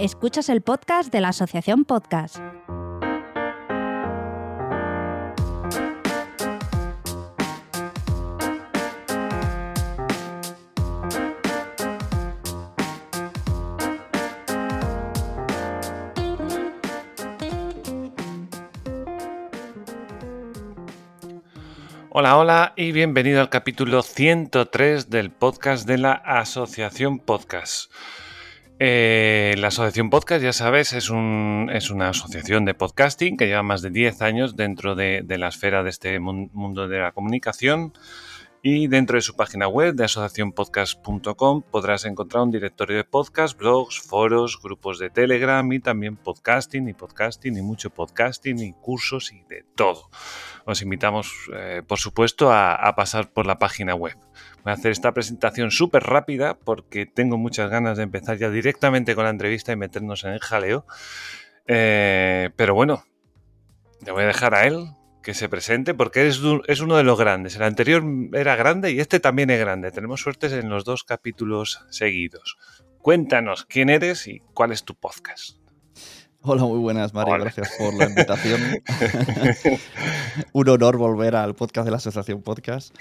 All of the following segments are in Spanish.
Escuchas el podcast de la Asociación Podcast. Hola, hola y bienvenido al capítulo 103 del podcast de la Asociación Podcast. Eh, la Asociación Podcast, ya sabes, es, una asociación de podcasting que lleva más de 10 años dentro de, la esfera de este mundo de la comunicación. Y dentro de su página web de asociacionpodcast.com podrás encontrar un directorio de podcast, blogs, foros, grupos de Telegram y también podcasting y podcasting y mucho podcasting y cursos y de todo. Os invitamos, eh, por supuesto, a pasar por la página web. Voy a hacer esta presentación súper rápida porque tengo muchas ganas de empezar ya directamente con la entrevista y meternos en el jaleo. Eh, pero bueno, le voy a dejar a él que se presente porque es, es, uno de los grandes. El anterior era grande y este también es grande. Tenemos suertes en los dos capítulos seguidos. Cuéntanos quién eres y cuál es tu podcast. Hola, muy buenas, Mario. Gracias por la invitación. Un honor volver al podcast de la Asociación Podcast.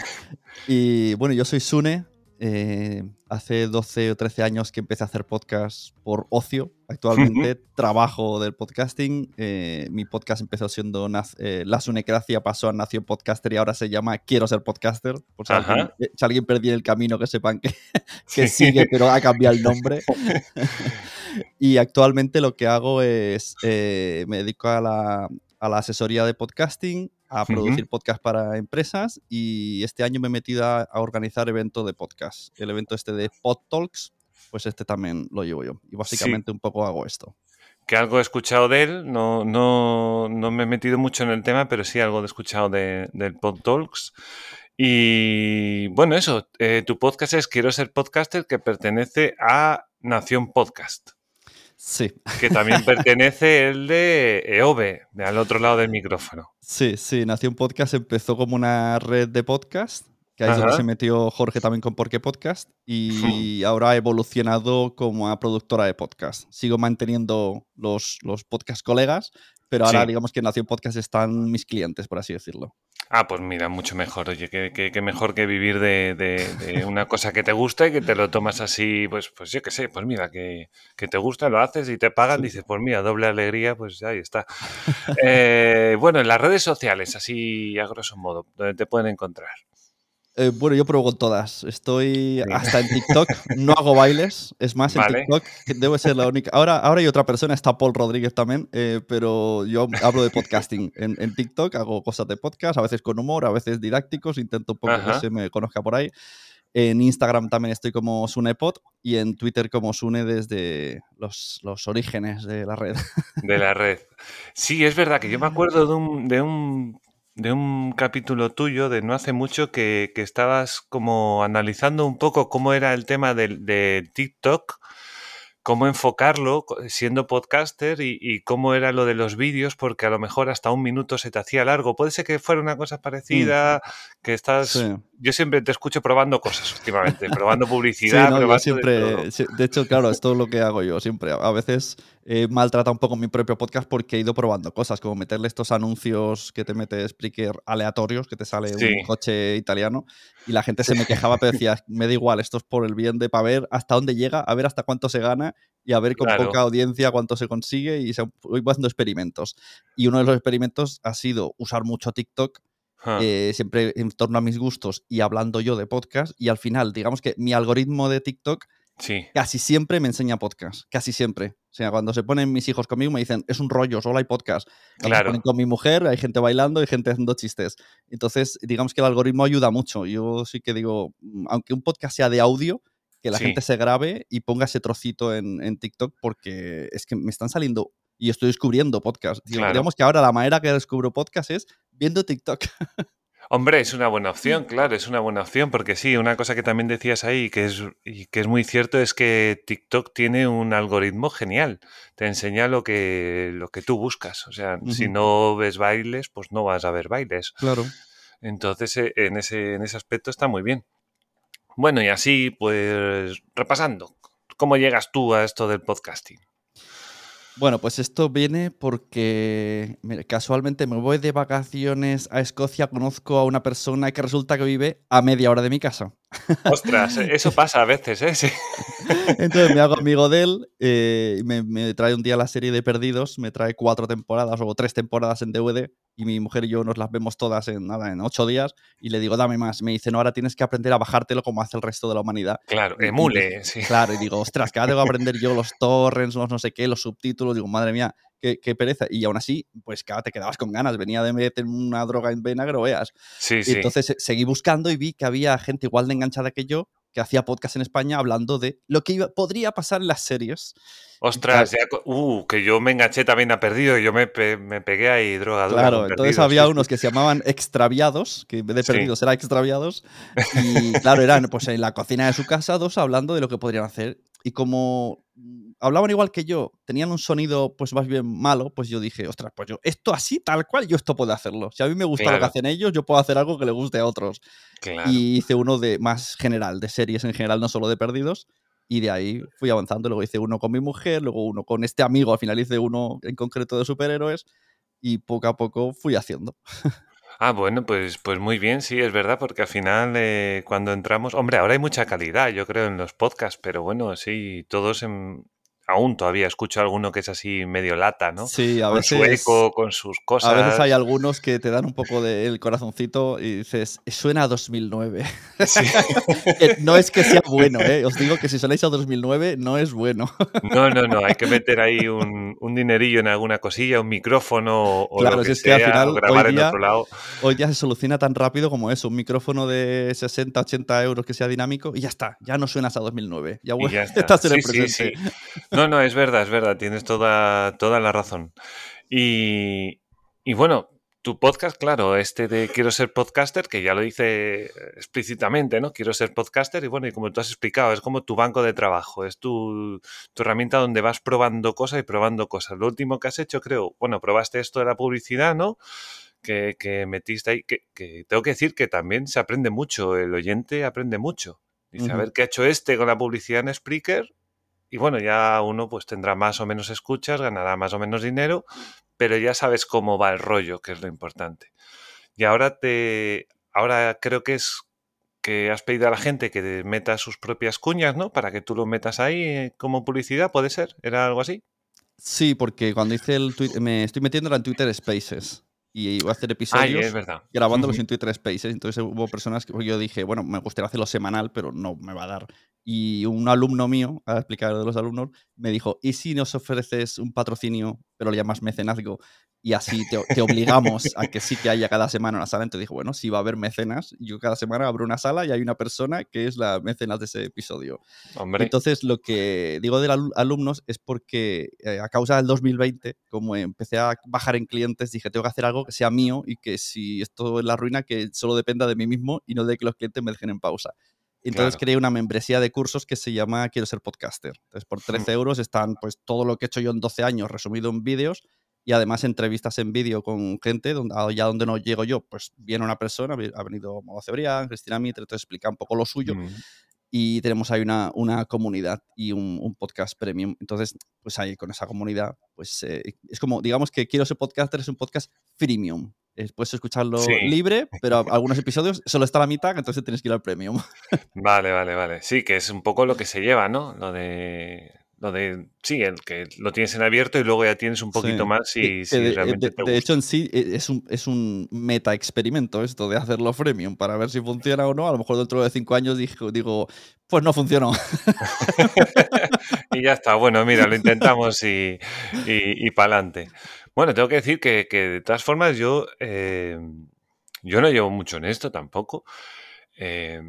Y bueno, yo soy Sune. Eh, hace 12 o 13 años que empecé a hacer podcast por ocio. Actualmente trabajo del podcasting. Eh, mi podcast empezó siendo eh, La Sunecracia, pasó a Nación Podcaster y ahora se llama Quiero ser podcaster. Por si, alguien, si alguien perdió el camino, que sepan que, que sigue, pero ha cambiado el nombre. y actualmente lo que hago es, eh, me dedico a la, asesoría de podcasting, a producir podcast para empresas y este año me he metido a, organizar eventos de podcast. El evento este de Pod Talks, pues este también lo llevo yo. Y básicamente un poco hago esto. Que algo he escuchado de él, no, no, me he metido mucho en el tema, pero sí algo he escuchado de, del Pod Talks. Y bueno, eso, eh, tu podcast es Quiero ser podcaster, que pertenece a Nación Podcast. Sí. Que también pertenece el de EOBE, de al otro lado del micrófono. Sí, sí, Nación Podcast empezó como una red de podcast, que ahí es donde se metió Jorge también con Por qué Podcast, y ahora ha evolucionado como a productora de podcast. Sigo manteniendo los, los podcast colegas, pero ahora digamos que en Nación Podcast están mis clientes, por así decirlo. Ah, pues mira, mucho mejor. Oye, que, mejor que vivir de, una cosa que te gusta y que te lo tomas así, pues, pues yo qué sé, pues mira, que, te gusta, lo haces y te pagan, dices, pues mira, doble alegría, pues ahí está. Eh, bueno, en las redes sociales, así a grosso modo, donde te pueden encontrar. Eh, bueno, yo pruebo con todas. Estoy hasta en TikTok. No hago bailes. Es más, en TikTok debe ser la única. Ahora, ahora hay otra persona, está Paul Rodríguez también, eh, pero yo hablo de podcasting. En, TikTok hago cosas de podcast, a veces con humor, a veces didácticos. Intento un poco que se me conozca por ahí. En Instagram también estoy como SunePod y en Twitter como Sune desde los, los, orígenes de la red. De la red. Sí, es verdad que yo me acuerdo de un, de un de un capítulo tuyo de no hace mucho que, que estabas como analizando un poco cómo era el tema de, de TikTok cómo enfocarlo siendo podcaster y, cómo era lo de los vídeos, porque a lo mejor hasta un minuto se te hacía largo. Puede ser que fuera una cosa mm. parecida, que estás... Yo siempre te escucho probando cosas últimamente, probando publicidad. siempre, de, hecho, claro, es lo que hago yo siempre. A veces he maltratado un poco mi propio podcast porque he ido probando cosas, como meterle estos anuncios que te mete Spreaker aleatorios, que te sale un coche italiano, y la gente se me quejaba, pero decía, me da igual, esto es por el bien de para ver hasta dónde llega, a ver hasta cuánto se gana y a ver con poca audiencia cuánto se consigue y se voy haciendo experimentos. Y uno de los experimentos ha sido usar mucho TikTok, eh, siempre en torno a mis gustos y hablando yo de podcast. Y al final, digamos que mi algoritmo de TikTok casi siempre me enseña podcast, casi siempre. O sea, cuando se ponen mis hijos conmigo me dicen, es un rollo, solo hay podcast. Cuando se ponen con mi mujer, hay gente bailando, hay gente haciendo chistes. Entonces, digamos que el algoritmo ayuda mucho. Yo sí que digo, mm, aunque un podcast sea de audio, que la gente se grabe y ponga ese trocito en, TikTok porque es que me están saliendo y estoy descubriendo podcast. Digamos que ahora la manera que descubro podcast es viendo TikTok. Hombre, es una buena opción, claro, es una buena opción, porque sí, una cosa que también decías ahí que es, y que es muy cierto es que TikTok tiene un algoritmo genial. Te enseña lo que, lo que tú buscas. O sea, si no ves bailes, pues no vas a ver bailes. Claro. Entonces, eh, en ese, en ese aspecto está muy bien. Bueno, y así, pues, repasando, ¿cómo llegas tú a esto del podcasting? Bueno, pues esto viene porque casualmente me voy de vacaciones a Escocia, conozco a una persona que resulta que vive a media hora de mi casa. Ostras, eso pasa a veces, ¿eh? Sí. Entonces me hago amigo de él, eh, me, me, trae un día la serie de Perdidos, me trae cuatro temporadas o tres temporadas en DVD y mi mujer y yo nos las vemos todas en nada, en ocho días y le digo, dame más. Me dice, no, ahora tienes que aprender a bajártelo como hace el resto de la humanidad. Claro, emule, sí. Claro, y digo, ostras, que ahora tengo que aprender yo los torrents, los no sé qué, los subtítulos, digo, madre mía, qué, pereza. Y aún así, pues cada te quedabas con ganas. Venía de meter una droga en vena veas. Sí, sí. entonces seguí buscando y vi que había gente igual de enganchada que yo que hacía podcast en España hablando de lo que podría pasar en las series. Ostras, uh, que yo me enganché también a Perdido y yo me, me pegué ahí drogadura. Claro, entonces había unos que se llamaban extraviados, que en vez de perdidos era extraviados. Y claro, eran pues en la cocina de su casa dos hablando de lo que podrían hacer. Y como hablaban igual que yo, tenían un sonido pues más bien malo, pues yo dije, ostras, pues yo, esto así, tal cual, yo esto puedo hacerlo. Si a mí me gusta lo que hacen ellos, yo puedo hacer algo que le guste a otros. Y hice uno de más general, de series en general, no solo de perdidos. Y de ahí fui avanzando. Luego hice uno con mi mujer, luego uno con este amigo, al final hice uno en concreto de superhéroes. Y poco a poco fui haciendo. Ah, bueno, pues, pues muy bien, sí, es verdad, porque al final eh, cuando entramos, hombre, ahora hay mucha calidad, yo creo, en los podcasts, pero bueno, sí, todos en, aún todavía escucho alguno que es así medio lata, ¿no? Sí, a veces. Con su eco, con sus cosas. A veces hay algunos que te dan un poco del corazoncito y dices, suena a 2009. Sí. no es que sea bueno, ¿eh? Os digo que si sonáis a 2009 no es bueno. no, no, no, hay que meter ahí un, un dinerillo en alguna cosilla, un micrófono o claro, lo que es que al final, grabar hoy día, en otro lado. Hoy ya se soluciona tan rápido como eso, un micrófono de 60, 80 euros que sea dinámico y ya está, ya no suenas a 2009. Ya, ya está. estás en el presente. Sí, no, no, es verdad, es verdad, tienes toda, toda la razón. Y, y bueno, tu podcast, claro, este de Quiero ser podcaster, que ya lo dice explícitamente, ¿no? Quiero ser podcaster y bueno, y como tú has explicado, es como tu banco de trabajo, es tu, tu, herramienta donde vas probando cosas y probando cosas. Lo último que has hecho, creo, bueno, probaste esto de la publicidad, ¿no? Que, que metiste ahí, que, que, tengo que decir que también se aprende mucho, el oyente aprende mucho. Dice, uh -huh. a ver qué ha hecho este con la publicidad en Spreaker, y bueno, ya uno pues tendrá más o menos escuchas, ganará más o menos dinero, pero ya sabes cómo va el rollo, que es lo importante. Y ahora te ahora creo que es que has pedido a la gente que meta sus propias cuñas, ¿no? Para que tú lo metas ahí como publicidad, ¿puede ser? ¿Era algo así? Sí, porque cuando hice el tweet, me estoy metiendo en Twitter Spaces y iba a hacer episodios Ay, es verdad. grabándolos en Twitter Spaces. Entonces hubo personas que yo dije, bueno, me gustaría hacerlo semanal, pero no me va a dar. Y un alumno mío, a explicar de los alumnos, me dijo, ¿y si nos ofreces un patrocinio, pero le llamas mecenazgo? Y así te, te obligamos a que sí que haya cada semana una sala. Entonces dije, bueno, si va a haber mecenas, yo cada semana abro una sala y hay una persona que es la mecenas de ese episodio. Hombre. Entonces lo que digo de los alumnos es porque eh, a causa del 2020, como empecé a bajar en clientes, dije, tengo que hacer algo que sea mío y que si esto es la ruina, que solo dependa de mí mismo y no de que los clientes me dejen en pausa. Entonces Claro. creé una membresía de cursos que se llama Quiero ser podcaster. Entonces por 13 euros están pues todo lo que he hecho yo en 12 años resumido en vídeos y además entrevistas en vídeo con gente donde allá donde no llego yo, pues viene una persona, ha venido Modo Cebrián, Cristina Mitre, entonces explica un poco lo suyo Mm. Y tenemos ahí una, una comunidad y un, un podcast premium. Entonces, pues ahí con esa comunidad, pues eh, es como, digamos que Quiero ser podcaster es un podcast freemium. Eh, puedes escucharlo Sí. libre, pero algunos episodios solo está a la mitad, entonces tienes que ir al premium. Vale, vale, vale. Sí, que es un poco lo que se lleva, ¿no? Lo de. Lo de. Sí, el que lo tienes en abierto y luego ya tienes un poquito Sí. más que si de, realmente de- te de gusta. hecho, en sí eh, es un, es un meta experimento esto de hacerlo freemium para ver si funciona o no. A lo mejor dentro de cinco años digo, digo pues no funcionó. y ya está. Bueno, mira, lo intentamos y, y, y para adelante. Bueno, tengo que decir que, que de todas formas yo, eh, yo no llevo mucho en esto tampoco, eh,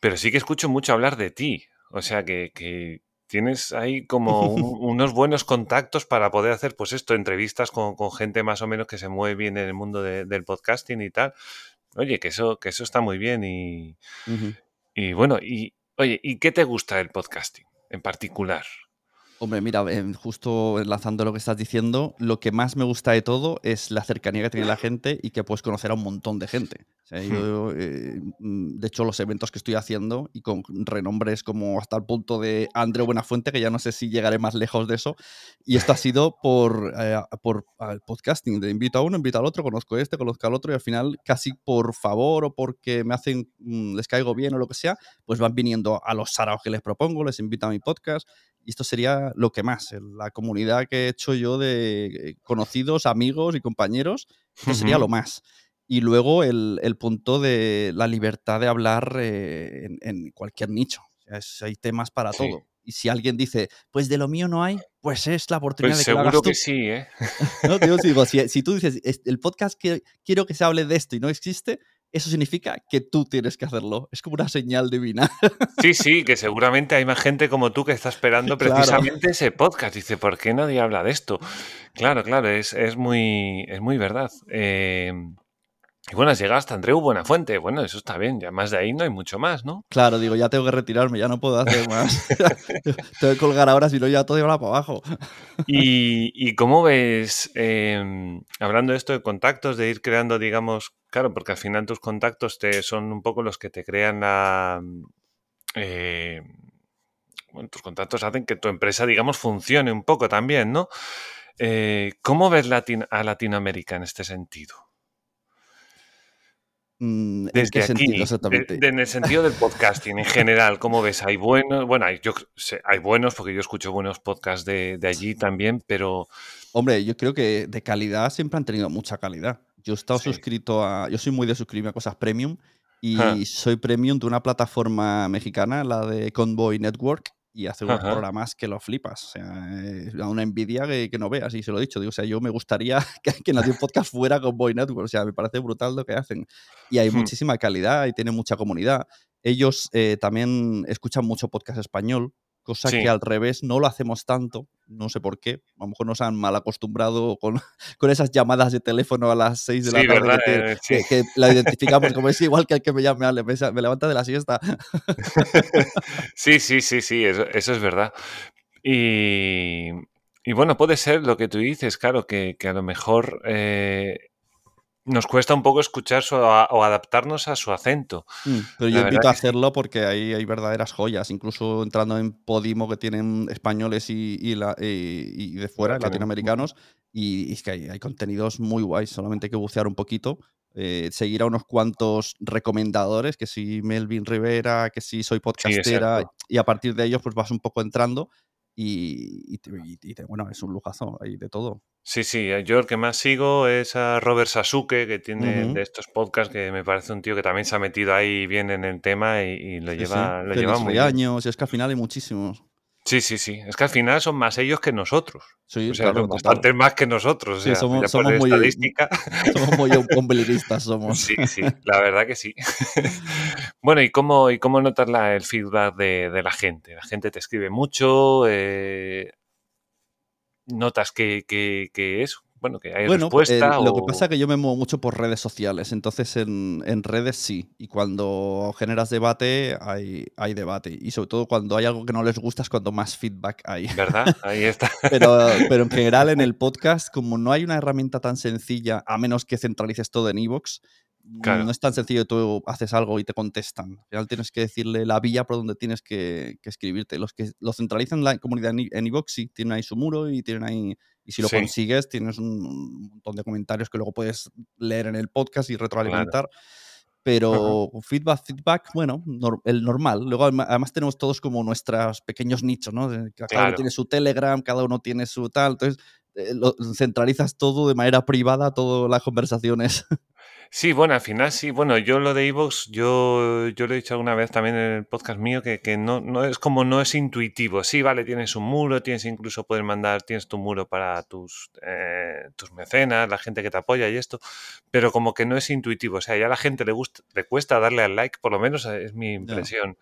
pero sí que escucho mucho hablar de ti. O sea que, que tienes ahí como un- unos buenos contactos para poder hacer, pues esto, entrevistas con, con gente más o menos que se mueve bien en el mundo de- del podcasting y tal. Oye, que eso, que eso está muy bien y, y bueno, y oye, ¿y qué te gusta del podcasting en particular? Hombre, mira, justo enlazando lo que estás diciendo, lo que más me gusta de todo es la cercanía que tiene la gente y que puedes conocer a un montón de gente. Hmm. Eh, mm, de hecho, los eventos que estoy haciendo y con renombres como hasta el punto de André Buenafuente, que ya no sé si llegaré más lejos de eso, y esto ha sido por, eh, por el podcasting, de invito a uno, invito al otro, conozco a este, conozco al otro, y al final, casi por favor o porque me hacen, mm, les caigo bien o lo que sea, pues van viniendo a los saraos que les propongo, les invito a mi podcast y esto sería lo que más, la comunidad que he hecho yo de eh, conocidos, amigos y compañeros, que sería lo más. Y luego el, punto de la libertad de hablar eh, en, cualquier nicho. hay temas para todo. Y si alguien dice, pues de lo mío no hay, pues es la oportunidad pues de que seguro lo hagas que sí, ¿eh? no, te digo, si, si, tú dices, el podcast que quiero que se hable de esto y no existe, eso significa que tú tienes que hacerlo. Es como una señal divina. Sí, sí, que seguramente hay más gente como tú que está esperando precisamente ese podcast. Dice, ¿por qué nadie habla de esto? Claro, claro, es, muy, es muy verdad. Eh, y bueno, has llegado hasta Andreu Buenafuente. Bueno, eso está bien. Ya más de ahí no hay mucho más, ¿no? Claro, digo, ya tengo que retirarme, ya no puedo hacer más. tengo que colgar ahora, si no, ya todo va para abajo. ¿Y, cómo ves, em, hablando de esto de contactos, de ir creando, digamos, claro, porque al final tus contactos te, son un poco los que te crean la. Eh, bueno, tus contactos hacen que tu empresa, digamos, funcione un poco también, ¿no? Eh, ¿Cómo ves a Latinoamérica en este sentido? Mm, ¿En qué sentido exactamente? en el sentido del podcasting en general, ¿cómo ves? Hay buenos, bueno, hay, yo, hay buenos porque yo escucho buenos podcasts de, allí también, pero... Hombre, yo creo que de calidad siempre han tenido mucha calidad. Yo he estado suscrito a... Yo soy muy de suscribirme a cosas premium y soy premium de una plataforma mexicana, la de Convoy Network, y hace unos programas que lo flipas. O sea, es una envidia que, no veas, y se lo he dicho. Digo, o sea, yo me gustaría que, que nadie podcast fuera con Boy Network. O sea, me parece brutal lo que hacen. Y hay hmm. muchísima calidad y tiene mucha comunidad. Ellos eh, también escuchan mucho podcast español, cosa que al revés no lo hacemos tanto, no sé por qué, a lo mejor nos han mal acostumbrado con, con esas llamadas de teléfono a las 6 de la tarde eh, que, la identificamos como es igual que el que me llame, me, levanta de la siesta. sí, sí, sí, sí, eso, es verdad. Y, y, bueno, puede ser lo que tú dices, claro, que, a lo mejor eh, nos cuesta un poco escuchar o adaptarnos a su acento. Mm, pero yo invito a hacerlo porque ahí hay verdaderas joyas, incluso entrando en Podimo que tienen españoles y, y, de fuera, latinoamericanos, y, es que hay, contenidos muy guays, solamente hay que bucear un poquito. Eh, seguir a unos cuantos recomendadores, que si Melvin Rivera, que si soy podcastera, y a partir de ellos pues vas un poco entrando y, bueno, es un lujazo, hay de todo. Sí, sí, eh, yo el que más sigo es a Robert Sasuke, que tiene de estos podcasts, que me parece un tío que también se ha metido ahí bien en el tema y, lo lleva, lo lleva muy años, y es que al final hay muchísimos. Sí, sí, sí. Es que al final son más ellos que nosotros. Sí, o sea, bastante más que nosotros. somos, muy, estadística. somos muy ombliguistas, somos. Sí, sí, la verdad que sí. bueno, ¿y cómo, y cómo notas el feedback de, la gente? La gente te escribe mucho, eh, notas que, que, que eso, bueno, que hay bueno, respuesta. Lo que pasa es que yo me muevo mucho por redes sociales, entonces en, redes sí. Y cuando generas debate, hay, hay debate. Y sobre todo cuando hay algo que no les gusta es cuando más feedback hay. ¿Verdad? Ahí está. pero, pero en general en el podcast, como no hay una herramienta tan sencilla, a menos que centralices todo en Evox, no es tan sencillo, tú haces algo y te contestan. Al final tienes que decirle la vía por donde tienes que, escribirte. Los que lo centralizan la comunidad en Evox sí, tienen ahí su muro y tienen ahí y si lo consigues, tienes un montón de comentarios que luego puedes leer en el podcast y retroalimentar. Pero feedback, feedback, bueno, el normal. Luego además tenemos todos como nuestros pequeños nichos, ¿no? Cada uno tiene su Telegram, cada uno tiene su tal. Entonces, eh, lo centralizas todo de manera privada, todas las conversaciones. Sí, bueno, al final sí. Bueno, yo lo de Evox, yo, yo lo he dicho alguna vez también en el podcast mío, que, no, no es como no es intuitivo. Sí, vale, tienes un muro, tienes incluso poder mandar, tienes tu muro para tus, eh, tus mecenas, la gente que te apoya y esto, pero como que no es intuitivo. O sea, ya a la gente le gusta, le cuesta darle al like, por lo menos es mi impresión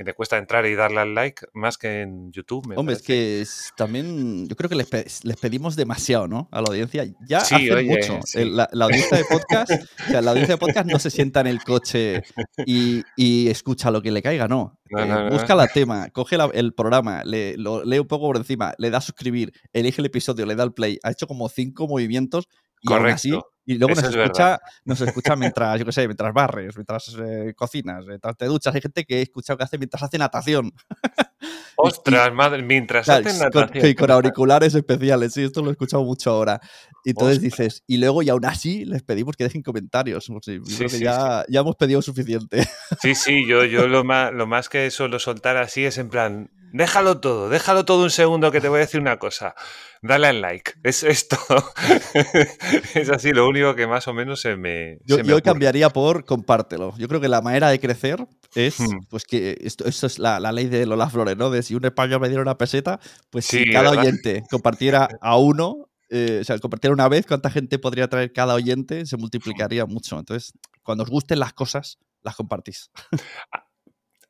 que le cuesta entrar y darle al like más que en YouTube. Hombre, es que también yo creo que les, les, pedimos demasiado, ¿no? A la audiencia. Ya hace mucho. La, audiencia de podcast, o sea, la audiencia de podcast no se sienta en el coche y, y escucha lo que le caiga, no. Eh, busca la tema, coge el programa, le, lo lee un poco por encima, le da a suscribir, elige el episodio, le da al play. Ha hecho como cinco movimientos y así y luego nos escucha, nos escucha mientras, yo qué sé, mientras barres, mientras eh, cocinas, mientras te duchas. Hay gente que he escuchado que hace mientras hace natación. Ostras, madre, mientras hace natación. y con auriculares especiales, sí, esto lo he escuchado mucho ahora. Y entonces dices, y luego y aún así les pedimos que dejen comentarios. Sí, creo que ya, ya hemos pedido suficiente. Sí, sí, yo, yo lo, más, lo más que suelo soltar así es en plan, Déjalo todo, déjalo todo un segundo que te voy a decir una cosa. Dale al like. Es esto. es así lo único que más o menos se me. Yo, cambiaría por compártelo. Yo creo que la manera de crecer es hmm. pues que esto, es la, ley de Lola Flores, ¿no? De si un español me diera una peseta, pues si cada oyente compartiera a uno, eh, o sea, compartiera una vez, ¿cuánta gente podría traer cada oyente? Se multiplicaría mucho. Entonces, cuando os gusten las cosas, las compartís.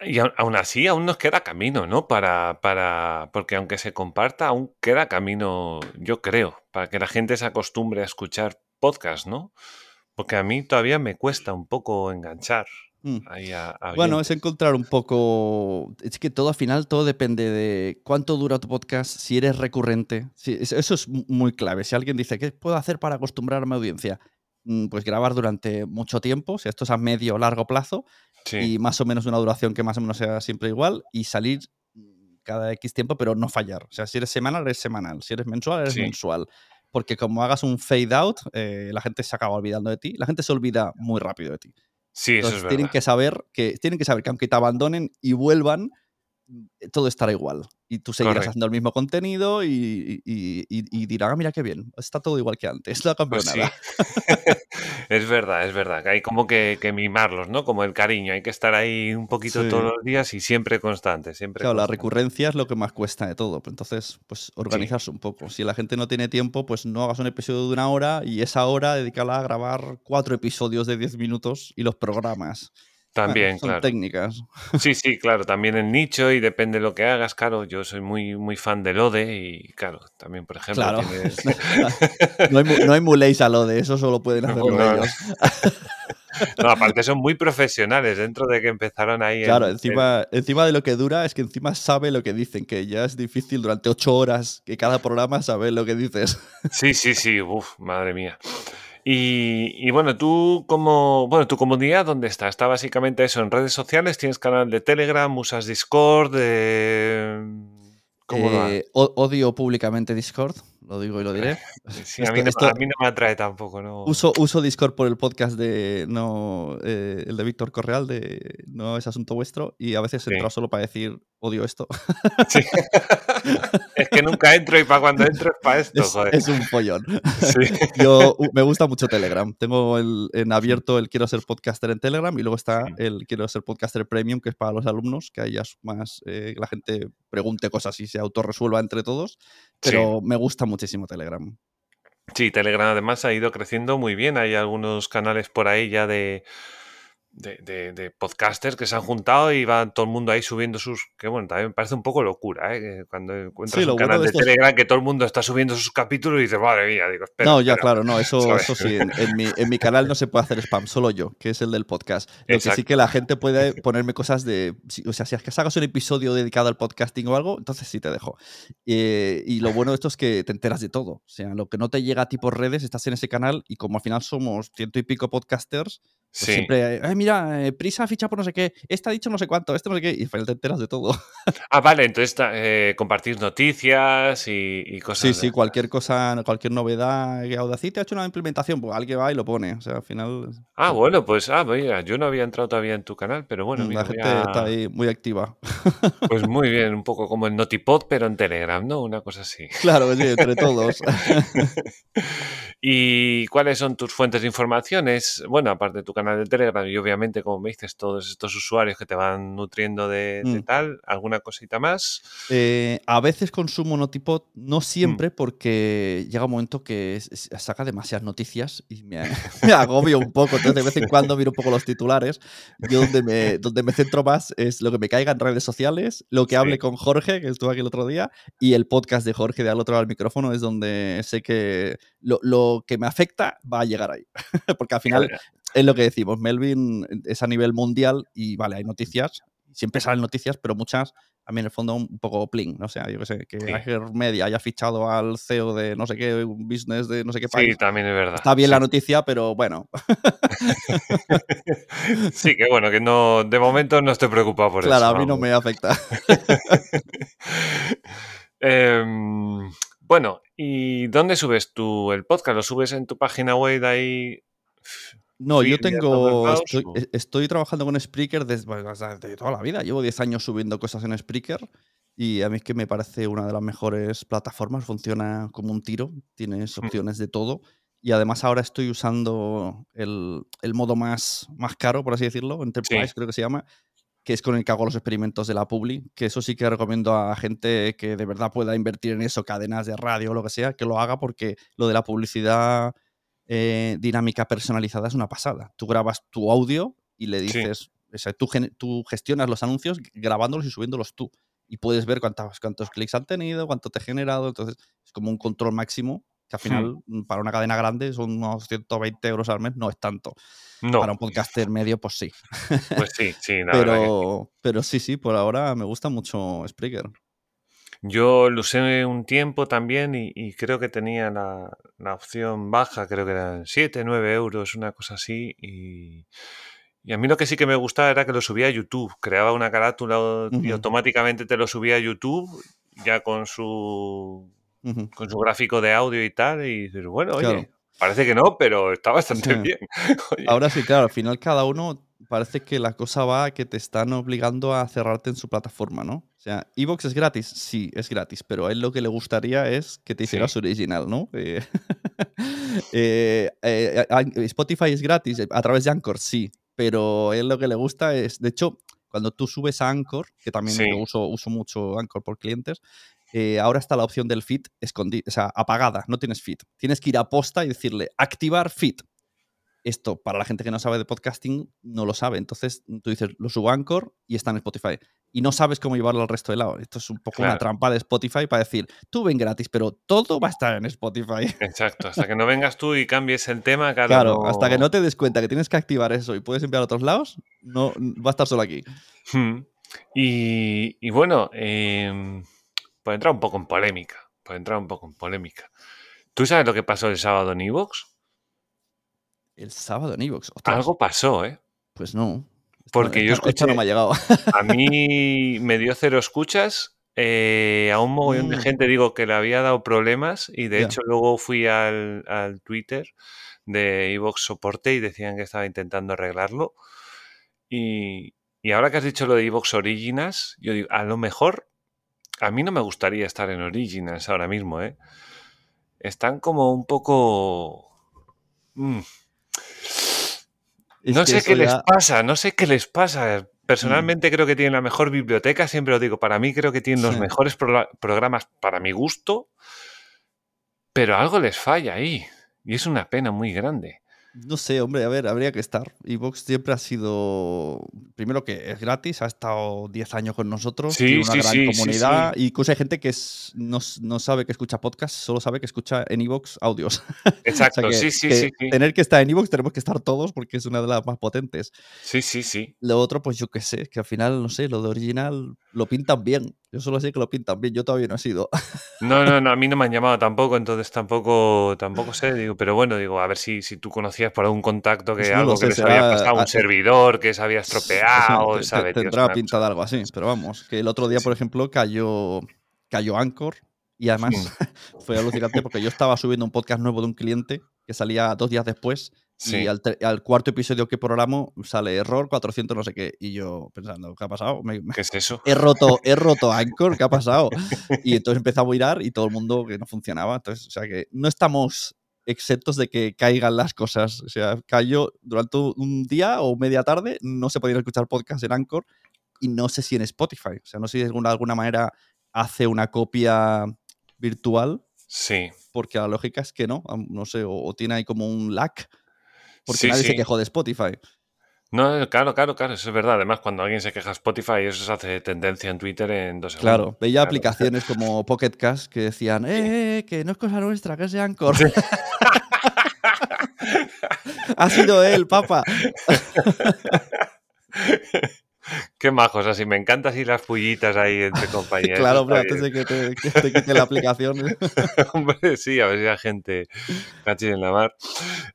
Y aún así, aún nos queda camino, ¿no? Para, para, porque aunque se comparta, aún queda camino, yo creo, para que la gente se acostumbre a escuchar podcast, ¿no? Porque a mí todavía me cuesta un poco enganchar. Mm. Ahí a, bueno, es encontrar un poco. Es que todo al final, todo depende de cuánto dura tu podcast, si eres recurrente. eso es muy clave. Si alguien dice, ¿qué puedo hacer para acostumbrar a mi audiencia? Mm, pues grabar durante mucho tiempo, si esto es a medio o largo plazo, y más o menos una duración que más o menos sea siempre igual, y salir mm, cada X tiempo, pero no fallar. O sea, si eres semanal, eres semanal. Si eres mensual, eres mensual. Porque como hagas un fade out, eh, la gente se acaba olvidando de ti. La gente se olvida muy rápido de ti. Sí, eso es verdad. Tienen que saber que tienen que saber que aunque te abandonen y vuelvan, todo estará igual. Y tú seguirás haciendo el mismo contenido y, y, dirán, ah, mira qué bien, está todo igual que antes, cambiado pues nada. es verdad, es verdad, hay como que, mimarlos, ¿no? Como el cariño, hay que estar ahí un poquito todos los días y siempre constante, siempre Claro, la recurrencia es lo que más cuesta de todo, entonces, pues organizarse un poco. Si la gente no tiene tiempo, pues no hagas un episodio de una hora y esa hora dedícala a grabar cuatro episodios de diez minutos y los programas. También, son claro. técnicas. Sí, sí, claro, también el nicho y depende de lo que hagas, claro, yo soy muy, muy fan del Ode y claro, también, por ejemplo, claro. no, hay, no emuléis al Ode, eso solo pueden hacerlo ellos. No, aparte son muy profesionales dentro de que empezaron ahí. Claro, encima, encima de lo que dura es que encima sabe lo que dicen, que ya es difícil durante ocho horas que cada programa sabe lo que dices. Sí, sí, sí, uff, madre mía. Y, bueno, tú como, bueno, tu comunidad, ¿dónde está? Está básicamente eso, en redes sociales, tienes canal de Telegram, usas Discord, de... ¿Cómo eh, odio públicamente Discord, lo digo y lo diré. Sí, a, mí no, me atrae tampoco. No. Uso, uso Discord por el podcast de no eh, el de Víctor Correal, de No es asunto vuestro, y a veces entro solo para decir odio esto. Sí. es que nunca entro y para cuando entro es para esto, es, joder. Es un follón. Sí. Yo me gusta mucho Telegram. Tengo el, en abierto el quiero ser podcaster en Telegram y luego está el quiero ser podcaster premium, que es para los alumnos, que ahí ya es más eh, la gente pregunte cosas y se autorresuelva entre todos. Pero me gusta muchísimo Telegram. Sí, Telegram además ha ido creciendo muy bien. Hay algunos canales por ahí ya de de, de, podcasters que se han juntado y va todo el mundo ahí subiendo sus. Que bueno, también me parece un poco locura, ¿eh? Cuando encuentras un canal de, Telegram que todo el mundo está subiendo sus capítulos y dices, madre mía, digo, espera. No, ya, claro, no, eso, eso sí. En, mi, en, mi, canal no se puede hacer spam, solo yo, que es el del podcast. Lo que sí que la gente puede ponerme cosas de. O sea, si es que hagas un episodio dedicado al podcasting o algo, entonces sí te dejo. Eh, y lo bueno de esto es que te enteras de todo. O sea, lo que no te llega a ti por redes, estás en ese canal y como al final somos ciento y pico podcasters pues siempre, Ay, mira, eh, prisa ficha por no sé qué, este ha dicho no sé cuánto, este no sé qué, y te enteras de todo. Ah, vale, entonces eh, compartís noticias y, cosas. Sí, sí, cualquier cosa, cualquier novedad. Audacity ha hecho una implementación, pues alguien va y lo pone. O sea, al final. Ah, bueno, pues ah, mira, yo no había entrado todavía en tu canal, pero bueno. La gente está ahí muy activa. Pues muy bien, un poco como el Notipod, pero en Telegram, ¿no? Una cosa así. Claro, sí, entre todos. ¿Y cuáles son tus fuentes de informaciones? Bueno, aparte de tu canal de Telegram y obviamente, como me dices, todos estos usuarios que te van nutriendo de, Mm. tal, ¿alguna cosita más? Eh, a veces consumo Notipod, no Mm. siempre, porque llega un momento que saca demasiadas noticias y me, me agobio un poco. Entonces, de vez en cuando miro un poco los titulares. Yo donde me, donde me centro más es lo que me caiga en redes sociales, lo que Sí. hable con Jorge, que estuvo aquí el otro día, y el podcast de Jorge de al otro lado del micrófono es donde sé que lo, lo que me afecta va a llegar ahí. porque al final. Es lo que decimos, Melvin es a nivel mundial y vale, hay noticias, siempre salen noticias, pero muchas a mí en el fondo un poco pling, ¿no? O sea, yo qué sé, que Sí. Ager Media haya fichado al CEO de no sé qué, un business de no sé qué Sí, país. también es verdad. Está bien sí. la noticia, pero bueno, Sí, que bueno, que no, de momento no estoy preocupado por claro, eso. a mí no me afecta. Em, bueno, ¿y dónde subes tú el podcast? ¿Lo subes en tu página web ahí? No, yo tengo. Estoy, e- estoy trabajando con Spreaker desde, bueno, desde toda la vida. Llevo 10 años subiendo cosas en Spreaker y a mí es que me parece una de las mejores plataformas. Funciona como un tiro, tienes Mm. opciones de todo. Y además ahora estoy usando el, el modo más, más caro, por así decirlo, Enterprise creo que se llama, que es con el que hago los experimentos de la Publi, que eso sí que recomiendo a gente que de verdad pueda invertir en eso, cadenas de radio o lo que sea, que lo haga porque lo de la publicidad eh, dinámica personalizada es una pasada. Tú grabas tu audio y le Sí. dices, o sea, tú, gestionas los anuncios grabándolos y subiéndolos tú. Y puedes ver cuántos, cuántos clics han tenido, cuánto te he generado. Entonces, es como un control máximo que al final, mm, para una cadena grande, son unos 120 euros al mes, no es tanto. No, Para un podcaster medio, pues sí. pues sí, sí, que sí. Pero, pero sí, sí, por ahora me gusta mucho Spreaker. Yo lo usé un tiempo también y, y creo que tenía la, la opción baja, creo que eran 7, 9 euros, una cosa así. Y, y a mí lo que sí que me gustaba era que lo subía a YouTube. Creaba una carátula y automáticamente te lo subía a YouTube, ya con su, con su gráfico de audio y tal. Y dices, bueno, oye, parece que no, pero está bastante Sí. bien. Oye, Ahora sí, claro, al final cada uno parece que la cosa va a que te están obligando a cerrarte en su plataforma, ¿no? O sea, ¿Evox es gratis? Sí, es gratis, pero a él lo que le gustaría es que te hicieras Sí. original, ¿no? Eh, eh, eh, Spotify es gratis a través de Anchor, sí, pero a él lo que le gusta es, de hecho, cuando tú subes a Anchor, que también Sí. uso, uso mucho Anchor por clientes, eh, ahora está la opción del feed escondida, o sea, apagada, no tienes feed. Tienes que ir a posta y decirle activar feed esto, para la gente que no sabe de podcasting, no lo sabe. Entonces, tú dices, lo subo a Anchor y está en Spotify. Y no sabes cómo llevarlo al resto del lado. Esto es un poco una trampa de Spotify para decir, tú ven gratis, pero todo va a estar en Spotify. exacto, hasta que no vengas tú y cambies el tema, claro. Claro, hasta que no te des cuenta que tienes que activar eso y puedes enviar a otros lados, no va a estar solo aquí. Hmm. Y, y bueno, em, por entrar un poco en polémica, por entrar un poco en polémica. ¿Tú sabes lo que pasó el sábado en Evox? El sábado en Evox. Algo pasó, ¿eh? Pues no. Esto- Porque yo esto no escuché- me ha llegado. A mí me dio cero escuchas. eh, a un mogollón de Mm. gente digo que le había dado problemas y de hecho luego fui al, al Twitter de Evox Soporte y decían que estaba intentando arreglarlo. Y, y ahora que has dicho lo de Evox Originals, yo digo, a lo mejor a mí no me gustaría estar en Originals ahora mismo, ¿eh? Están como un poco... mm, Es no sé qué les ya- Mm. pasa, no sé qué les pasa. Personalmente creo que tienen la mejor biblioteca, siempre lo digo, para mí creo que tienen los Sí. mejores programas para mi gusto, pero algo les falla ahí. Y es una pena muy grande. No sé, hombre, a ver, habría que estar. Evox siempre ha sido. Primero que es gratis, ha estado 10 años con nosotros, Sí, tiene una sí, gran sí, comunidad. Y incluso hay gente que es, no, no sabe que escucha podcast, solo sabe que escucha en Evox audios. Exacto, O sea que- sí, sí, que sí, sí. Tener que estar en Evox tenemos que estar todos porque es una de las más potentes. Sí, sí, sí. Lo otro, pues yo qué sé, que al final, no sé, lo de original lo pintan bien. Yo solo sé que lo pintan bien, yo todavía no he sido. No, no, no, a mí no me han llamado tampoco, entonces tampoco, tampoco sé, digo, pero bueno, digo, a ver si, si tú conocías por algún contacto que Pues no algo sé, que les será- había pasado, ah, un servidor que se había estropeado. Tío? Es Tendrá una pinta de algo así, pero vamos, que el otro día, por Sí. ejemplo, cayó, cayó Anchor y además Mm. fue alucinante porque yo estaba subiendo un podcast nuevo de un cliente que salía dos días después. Y al, cuarto episodio que programo sale error 400 no sé qué. Y yo pensando, ¿qué ha pasado? ¿Qué es eso? He roto, he roto Anchor, ¿qué ha pasado? y entonces empezó a mirar y todo el mundo que no funcionaba. Entonces, o sea que no estamos exentos de que caigan las cosas. O sea, cayó durante un día o media tarde, no se podía escuchar podcast en Anchor y no sé si en Spotify. O sea, no sé si de alguna, alguna manera hace una copia virtual. Sí. Porque la lógica es que no, no sé, o tiene ahí como un lag porque nadie se quejó de Spotify. No, claro, claro, claro, eso es verdad. Además, cuando alguien se queja de Spotify, eso se hace tendencia en Twitter en dos segundos. Claro, veía aplicaciones como Pocket Cast que decían, eh, eh, que no es cosa nuestra, que es de Anchor. ha sido él, papa. Qué majos, así me encanta así las pullitas ahí entre compañeros. claro, hombre, antes de que te, quite la aplicación. hombre, sí, a ver si la gente cachis en la mar.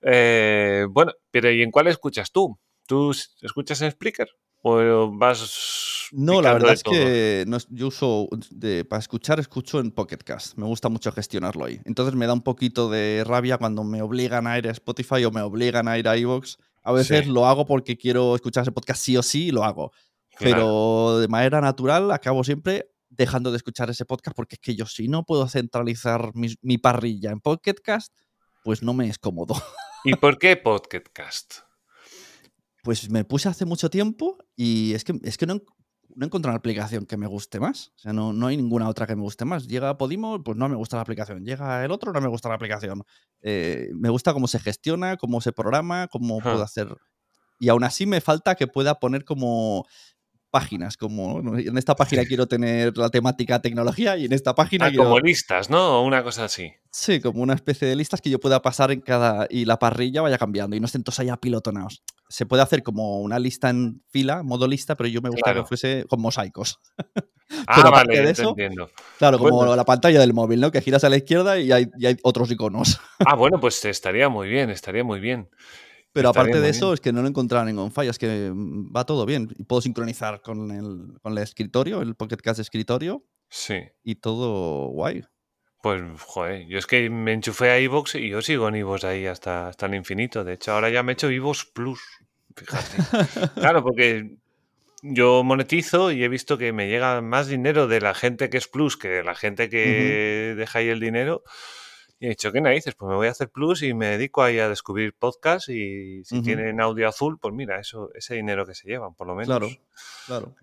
Eh, bueno, pero ¿y en cuál escuchas tú? ¿Tú escuchas en Spreaker? ¿O vas.? No, la verdad es que yo uso. para escuchar, escucho en Pocket Cast. Me gusta mucho gestionarlo ahí. Entonces me da un poquito de rabia cuando me obligan a ir a Spotify o me obligan a ir a iVoox. A veces lo hago porque quiero escuchar ese podcast sí o sí y lo hago. Pero de manera natural acabo siempre dejando de escuchar ese podcast porque es que yo si no puedo centralizar mi, parrilla en Podcast, pues no me es cómodo. ¿Y por qué Podcast? Pues me puse hace mucho tiempo y es que, es que no, no encontrado una aplicación que me guste más. O sea, no, no, hay ninguna otra que me guste más. Llega Podimo, pues no me gusta la aplicación. Llega el otro, no me gusta la aplicación. Eh, me gusta cómo se gestiona, cómo se programa, cómo puedo hacer. Y aún así me falta que pueda poner como páginas, como en esta página quiero tener la temática tecnología y en esta página... Ah, como listas, ¿no? Una cosa así. Sí, como una especie de listas que yo pueda pasar en cada... y la parrilla vaya cambiando y no estén todos ahí apilotonados. Se puede hacer como una lista en fila, modo lista, pero yo me gustaría que fuese con mosaicos. ah, vale, de eso, entiendo. Claro, como la pantalla del móvil, ¿no? Que giras a la izquierda y hay, y hay otros iconos. ah, bueno, pues estaría muy bien, estaría muy bien. Pero aparte de eso, es que no lo he encontrado ningún fallo, es que va todo bien. Y puedo sincronizar con el, con el escritorio, el Pocket Cast de escritorio. Sí. Y todo guay. Pues, joder, yo es que me enchufé a iVoox y yo sigo en iVoox ahí hasta, hasta el infinito. De hecho, ahora ya me he hecho iVoox Plus. Fíjate. claro, porque yo monetizo y he visto que me llega más dinero de la gente que es Plus que de la gente que deja ahí el dinero. Y he dicho, ¿qué narices? Pues me voy a hacer plus y me dedico ahí a descubrir podcasts y si tienen audio azul, pues mira, eso, ese dinero que se llevan, por lo menos. Claro, claro.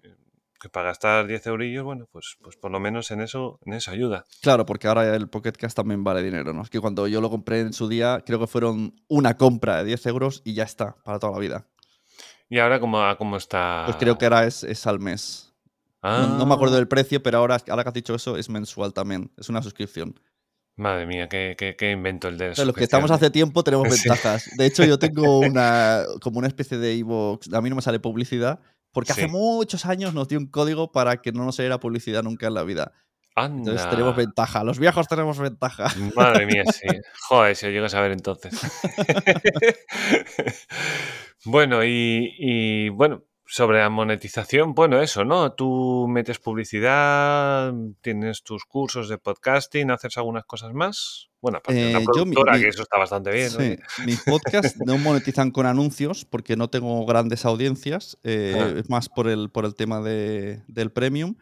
Que, para gastar 10 eurillos, bueno, pues, pues por lo menos en eso, en eso ayuda. Claro, porque ahora el Pocket Cast también vale dinero, ¿no? Es que cuando yo lo compré en su día, creo que fueron una compra de 10 euros y ya está, para toda la vida. ¿Y ahora cómo, cómo está? Pues creo que ahora es, es al mes. No, me acuerdo ah. del precio, pero ahora, ahora que has dicho eso, es mensual también. Es una suscripción. Madre mía, qué, qué, invento el de eso. Los que estamos hace tiempo tenemos ventajas. De hecho, yo tengo una como una especie de iVoox. A mí no me sale publicidad porque hace muchos años nos dio un código para que no nos saliera publicidad nunca en la vida. Entonces tenemos ventaja. Los viejos tenemos ventaja. Madre mía, sí. Joder, si lo llegas a ver entonces. bueno, y, y bueno, sobre la monetización, bueno, eso, ¿no? Tú metes publicidad, tienes tus cursos de podcasting, haces algunas cosas más. Bueno, aparte de una eh, productora, que eso está bastante bien. Sí, mis podcasts no monetizan con anuncios porque no tengo grandes audiencias, eh, es más por el, por el tema de, del premium.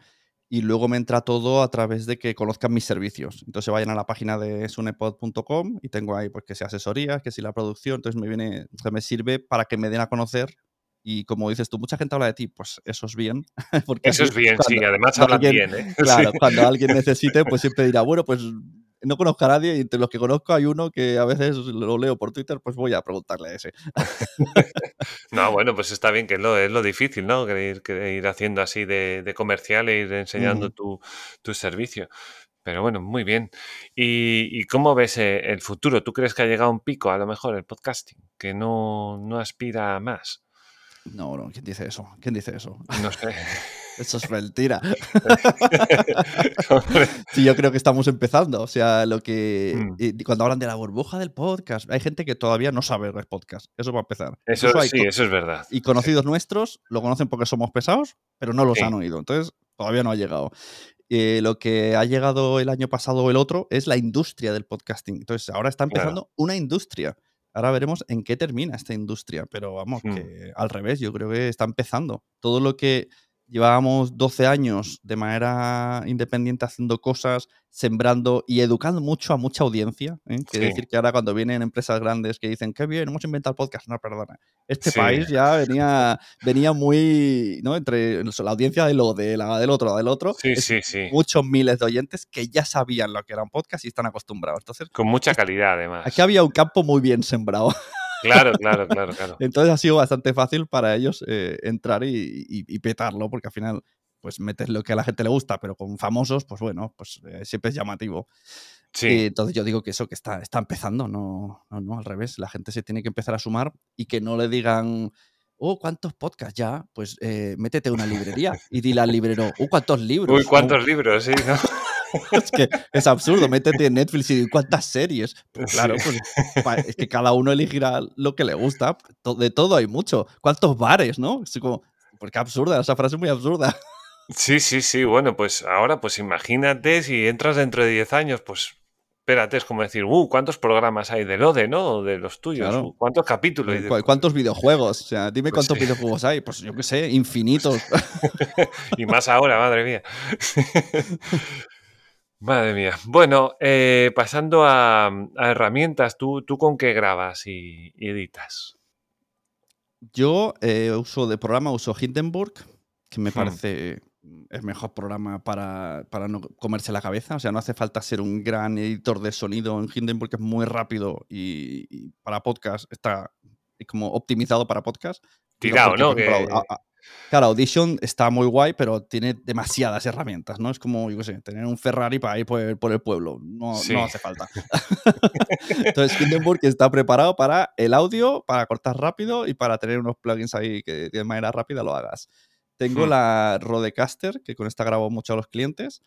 Y luego me entra todo a través de que conozcan mis servicios. Entonces vayan a la página de sunepod.com y tengo ahí pues que sea asesoría, que si la producción, entonces me viene, me sirve para que me den a conocer y como dices tú, mucha gente habla de ti, pues eso es bien. Porque eso es bien, sí, además habla bien. ¿eh? Claro, cuando alguien necesite, pues siempre dirá, bueno, pues no conozco a nadie y entre los que conozco hay uno que a veces lo leo por Twitter, pues voy a preguntarle a ese. no, bueno, pues está bien, que es lo, es lo difícil, ¿no? Que ir, haciendo así de, comercial e ir enseñando tu, servicio. Pero bueno, muy bien. ¿Y, cómo ves eh, el futuro? ¿Tú crees que ha llegado un pico, a lo mejor, el podcasting, que no, no aspira a más? No, no, ¿quién dice eso? ¿Quién dice eso? No sé. Eso es mentira. sí, yo creo que estamos empezando. O sea, lo que. Mm. Cuando hablan de la burbuja del podcast, hay gente que todavía no sabe el podcast. Eso va a empezar. Eso, sí, eso es verdad. Y conocidos nuestros lo conocen porque somos pesados, pero no los han oído. Entonces, todavía no ha llegado. eh, lo que ha llegado el año pasado o el otro es la industria del podcasting. Entonces, ahora está empezando una industria. Ahora veremos en qué termina esta industria, pero vamos, hmm. que al revés, yo creo que está empezando. Todo lo que llevábamos 12 años de manera independiente haciendo cosas, sembrando y educando mucho a mucha audiencia. ¿eh? Quiere decir que ahora cuando vienen empresas grandes que dicen, qué bien, hemos inventado el podcast, no, perdona. Este país ya venía, venía muy, ¿no? Entre la audiencia de lo de la del otro, del otro. Sí, sí, sí. Muchos miles de oyentes que ya sabían lo que era un podcast y están acostumbrados. Entonces, Con mucha calidad, además. Aquí había un campo muy bien sembrado. Claro, claro, claro, claro. Entonces ha sido bastante fácil para ellos eh, entrar y, petarlo, porque al final, pues metes lo que a la gente le gusta, pero con famosos, pues bueno, pues eh, siempre es llamativo. Sí. entonces yo digo que eso que está, está empezando, no, no, no, al revés. La gente se tiene que empezar a sumar y que no le digan, oh, ¿cuántos podcasts ya? Pues eh, métete una librería y dile al librero, oh, ¿cuántos libros? Uy, ¿cuántos libros? Sí, ¿no? es que es absurdo, métete en Netflix y cuántas series. Pues claro, pues, es que cada uno elegirá lo que le gusta. De todo hay mucho. ¿Cuántos bares, no? Es como, porque absurda, esa frase es muy absurda. Sí, sí, sí. Bueno, pues ahora, pues imagínate si entras dentro de 10 años, pues espérate, es como decir, uh, ¿cuántos programas hay del ODE, no? De los tuyos. Uh, ¿Cuántos capítulos? ¿Cuántos videojuegos? O sea, dime pues cuántos videojuegos hay. Pues yo qué sé, infinitos. y más ahora, madre mía. Madre mía. Bueno, eh, pasando a, herramientas, ¿tú, ¿tú, con qué grabas y, editas? Yo eh, uso de programa, uso Hindenburg, que me hmm. parece el mejor programa para, no comerse la cabeza. O sea, no hace falta ser un gran editor de sonido en Hindenburg, que es muy rápido y, para podcast está como optimizado para podcast. Tirado, ¿no? Claro, Audition está muy guay, pero tiene demasiadas herramientas, ¿no? Es como, yo qué sé, tener un Ferrari para ir por el, pueblo. No, no hace falta. Entonces, Hindenburg está preparado para el audio, para cortar rápido y para tener unos plugins ahí que de manera rápida lo hagas. Tengo hmm. la Rodecaster, que con esta grabo mucho a los clientes.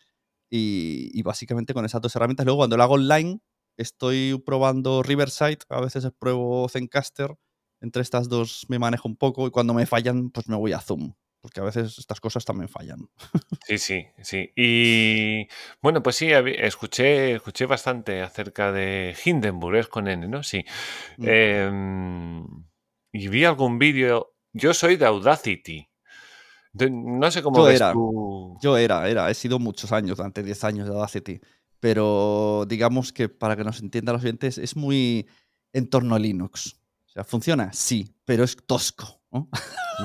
Y, y, básicamente con esas dos herramientas. Luego, cuando lo hago online, estoy probando Riverside, a veces pruebo Zencaster entre estas dos me manejo un poco y cuando me fallan, pues me voy a Zoom. Porque a veces estas cosas también fallan. Sí, sí, sí. Y bueno, pues sí, escuché, escuché bastante acerca de Hindenburg, es con N, ¿no? Sí. Mm. Em, y vi algún vídeo. Yo soy de Audacity. no sé cómo yo era, Yo era, era. He sido muchos años, durante 10 años de Audacity. Pero digamos que para que nos entiendan los oyentes, es muy en torno a Linux sea, funciona, sí, pero es tosco.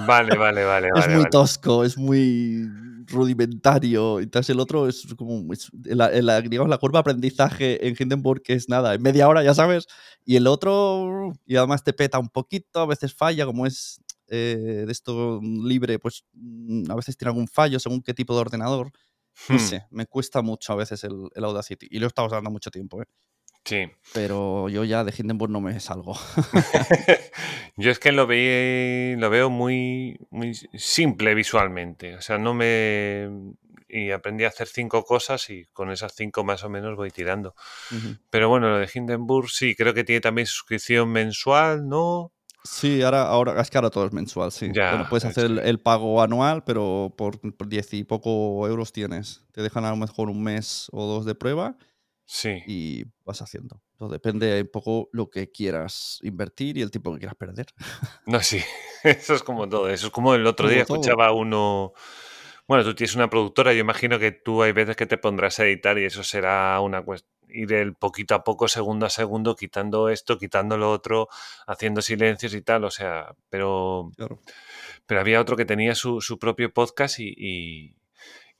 Vale, vale, vale. es muy tosco, es muy rudimentario. Entonces el otro es como, la, digamos, la curva de aprendizaje en Hindenburg es nada, en media hora ya sabes, y el otro, y además te peta un poquito, a veces falla, como es eh, de esto libre, pues mm, a veces tiene algún fallo según qué tipo de ordenador. No hmm. sé, me cuesta mucho a veces el, el Audacity, y lo he estado usando mucho tiempo. ¿eh? Sí. Pero yo ya de Hindenburg no me salgo. yo es que lo, vi, lo veo muy, muy simple visualmente. O sea, no me. Y aprendí a hacer cinco cosas y con esas cinco más o menos voy tirando. Pero bueno, lo de Hindenburg sí, creo que tiene también suscripción mensual, ¿no? Sí, ahora, ahora es que ahora todo es mensual, sí. bueno, puedes hacer el, pago anual, pero por, por 10 y poco euros tienes. Te dejan a lo mejor un mes o dos de prueba Sí. Y vas haciendo. Entonces depende un poco lo que quieras invertir y el tiempo que quieras perder. No, sí. Eso es como todo. Eso es como el otro día escuchaba uno. Bueno, tú tienes una productora, yo imagino que tú hay veces que te pondrás a editar y eso será una cuestión ir el poquito a poco, segundo a segundo, quitando esto, quitando lo otro, haciendo silencios y tal, o sea, pero, pero había otro que tenía su, su propio podcast y, y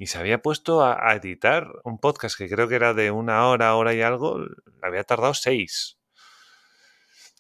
se había puesto a, editar un podcast que creo que era de una hora, hora y algo, había tardado seis.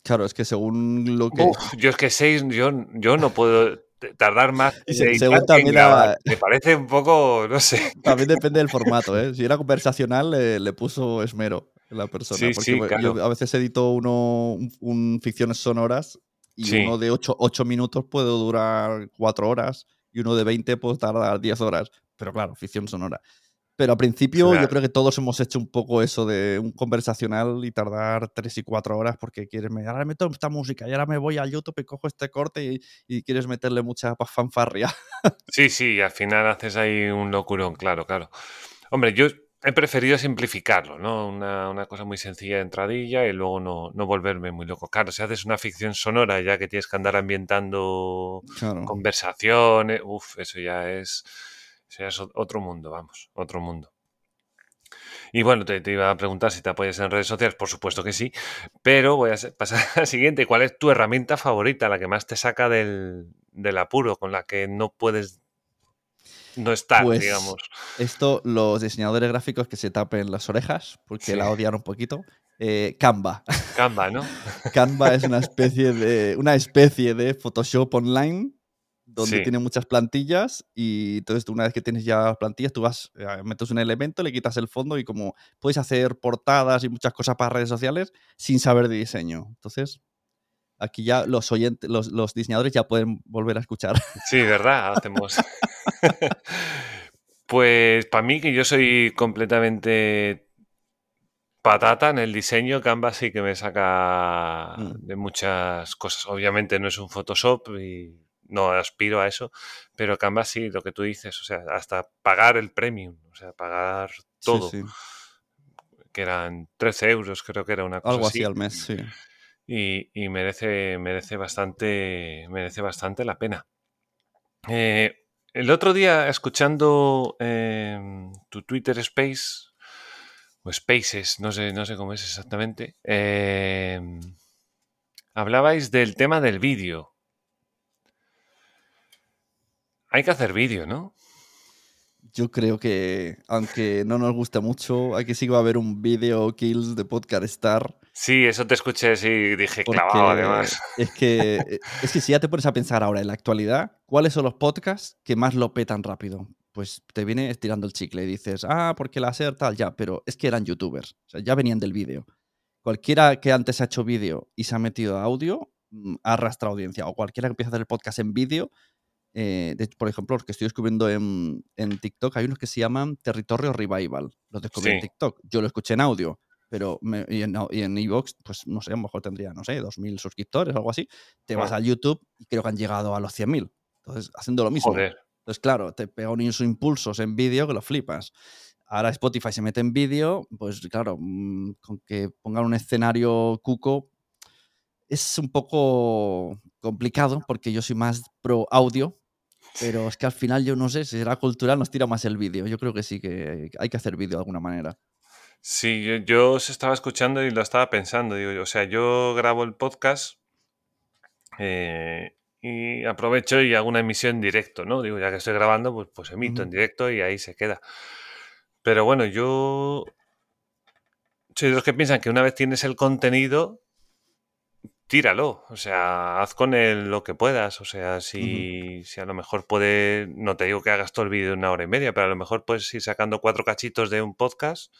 Claro, es que según lo que. yo es que seis, yo, yo no puedo tardar más. según también Me parece un poco, no sé. También depende del formato, ¿eh? Si era conversacional, le, puso esmero la persona. Sí, porque sí, yo a veces edito uno, un, ficciones sonoras y uno de ocho, ocho minutos puede durar cuatro horas y uno de 20 puede tardar 10 horas pero claro, ficción sonora. Pero al principio yo creo que todos hemos hecho un poco eso de un conversacional y tardar tres y cuatro horas porque quieres, me, ahora meto esta música y ahora me voy a YouTube y cojo este corte y, quieres meterle mucha fanfarria. Sí, sí, al final haces ahí un locurón, claro, claro. Hombre, yo he preferido simplificarlo, ¿no? Una, cosa muy sencilla de entradilla y luego no, volverme muy loco. Claro, si haces una ficción sonora ya que tienes que andar ambientando conversaciones, uff, eso ya es, es otro mundo, vamos, otro mundo. Y bueno, te, iba a preguntar si te apoyas en redes sociales, por supuesto que sí, pero voy a pasar a la siguiente. ¿Cuál es tu herramienta favorita, la que más te saca del, del apuro, con la que no puedes no estar, pues, digamos. Esto, los diseñadores gráficos que se tapen las orejas, porque la odian un poquito. Eh, Canva. Canva, ¿no? Canva es una especie de, una especie de Photoshop online donde tiene muchas plantillas y entonces una vez que tienes ya las plantillas, tú vas, eh, metes un elemento, le quitas el fondo y como puedes hacer portadas y muchas cosas para redes sociales sin saber de diseño. Entonces, aquí ya los oyentes, los, los diseñadores ya pueden volver a escuchar. Sí, ¿verdad? Hacemos... pues para mí, que yo soy completamente patata en el diseño, Canva sí que me saca mm. de muchas cosas. Obviamente no es un Photoshop y no aspiro a eso, pero Canva sí, lo que tú dices, o sea, hasta pagar el premium, o sea, pagar todo. Que eran 13 euros, creo que era una cosa Algo así, al mes, sí. Y, merece, merece, bastante, merece bastante la pena. Eh, el otro día, escuchando em, tu Twitter Space, o Spaces, no sé, no sé cómo es exactamente, em, hablabais del tema del vídeo. Hay que hacer vídeo, ¿no? Yo creo que, aunque no nos guste mucho, hay que sí va a haber un vídeo Kills de Podcast Star Sí, eso te escuché y dije clavado además. Es que, eh, es que si ya te pones a pensar ahora en la actualidad, ¿cuáles son los podcasts que más lo petan rápido? Pues te viene estirando el chicle y dices, ah, porque la SER tal, ya, pero es que eran youtubers, o sea, ya venían del vídeo. Cualquiera que antes ha hecho vídeo y se ha metido a audio, mm, arrastra audiencia. O cualquiera que empieza a hacer el podcast en vídeo, eh, por ejemplo, los que estoy descubriendo en, TikTok, hay unos que se llaman Territorio Revival. Los descubrí en TikTok. Yo lo escuché en audio pero y en Evox, pues no sé, a lo mejor tendría, no sé, 2.000 suscriptores o algo así. Te vas a YouTube y creo que han llegado a los 100.000. Entonces, haciendo lo mismo. Entonces, claro, te pega unos impulsos en vídeo que lo flipas. Ahora Spotify se mete en vídeo, pues claro, mm, con que pongan un escenario cuco es un poco complicado porque yo soy más pro audio, pero es que al final yo no sé, si será cultural, nos tira más el vídeo. Yo creo que sí que hay que hacer vídeo de alguna manera. Sí, yo, os estaba escuchando y lo estaba pensando. Digo, o sea, yo grabo el podcast eh, y aprovecho y hago una emisión en directo, ¿no? Digo, ya que estoy grabando, pues, pues emito en directo y ahí se queda. Pero bueno, yo soy de los que piensan que una vez tienes el contenido, tíralo, o sea, haz con él lo que puedas, o sea, si, si a lo mejor puede, no te digo que hagas todo el vídeo en una hora y media, pero a lo mejor puedes ir sacando cuatro cachitos de un podcast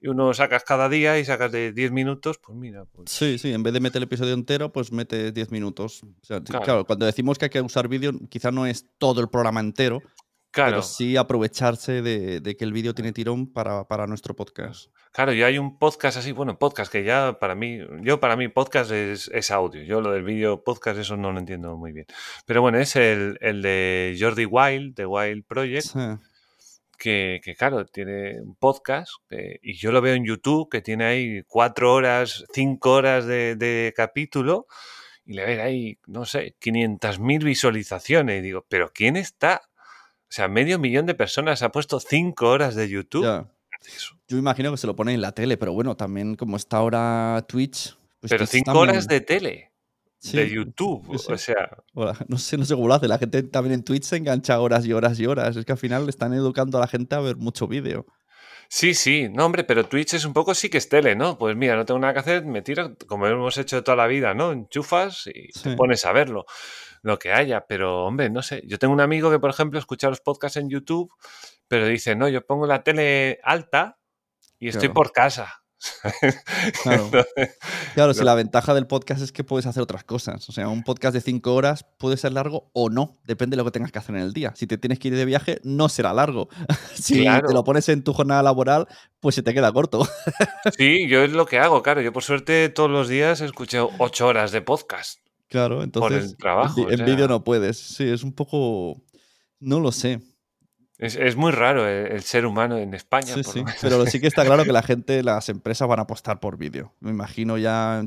y uno sacas cada día y sacas de 10 minutos, pues mira. Pues... Sí, sí, en vez de meter el episodio entero, pues mete 10 minutos. claro. cuando decimos que hay que usar vídeo, quizá no es todo el programa entero, Claro. Pero sí aprovecharse de, que el vídeo tiene tirón para, para, nuestro podcast. Claro, y hay un podcast así, bueno, podcast que ya para mí, yo para mí podcast es, es audio. Yo lo del vídeo podcast eso no lo entiendo muy bien. Pero bueno, es el, el de Jordi Wild, de Wild Project. Que, que, claro, tiene un podcast y yo lo veo en YouTube que tiene ahí cuatro horas, cinco horas de, de capítulo y le ven ahí, no sé, 500.000 visualizaciones y digo, pero ¿quién está o sea, medio millón de personas ha puesto cinco horas de YouTube. Yo imagino que se lo pone en la tele, pero bueno, también como está ahora Twitch. Pues pero cinco horas de tele. de YouTube. O sea. no sé, no sé cómo lo hace. La gente también en Twitch se engancha horas y horas y horas. Es que al final están educando a la gente a ver mucho vídeo. Sí, sí, no, hombre, pero Twitch es un poco sí que es tele, ¿no? Pues mira, no tengo nada que hacer, me tiro, como hemos hecho toda la vida, ¿no? Enchufas y te pones a verlo lo que haya, pero hombre, no sé. Yo tengo un amigo que, por ejemplo, escucha los podcasts en YouTube, pero dice, no, yo pongo la tele alta y estoy por casa. Claro, si la ventaja del podcast es que puedes hacer otras cosas. O sea, un podcast de cinco horas puede ser largo o no, depende de lo que tengas que hacer en el día. Si te tienes que ir de viaje, no será largo. si te lo pones en tu jornada laboral, pues se te queda corto. sí, yo es lo que hago, claro. Yo por suerte todos los días escucho ocho horas de podcast. Claro, entonces. trabajo. En vídeo no puedes. Sí, es un poco. No lo sé. Es, muy raro el, ser humano en España. Sí, sí. Pero sí que está claro que la gente, las empresas van a apostar por vídeo. Me imagino ya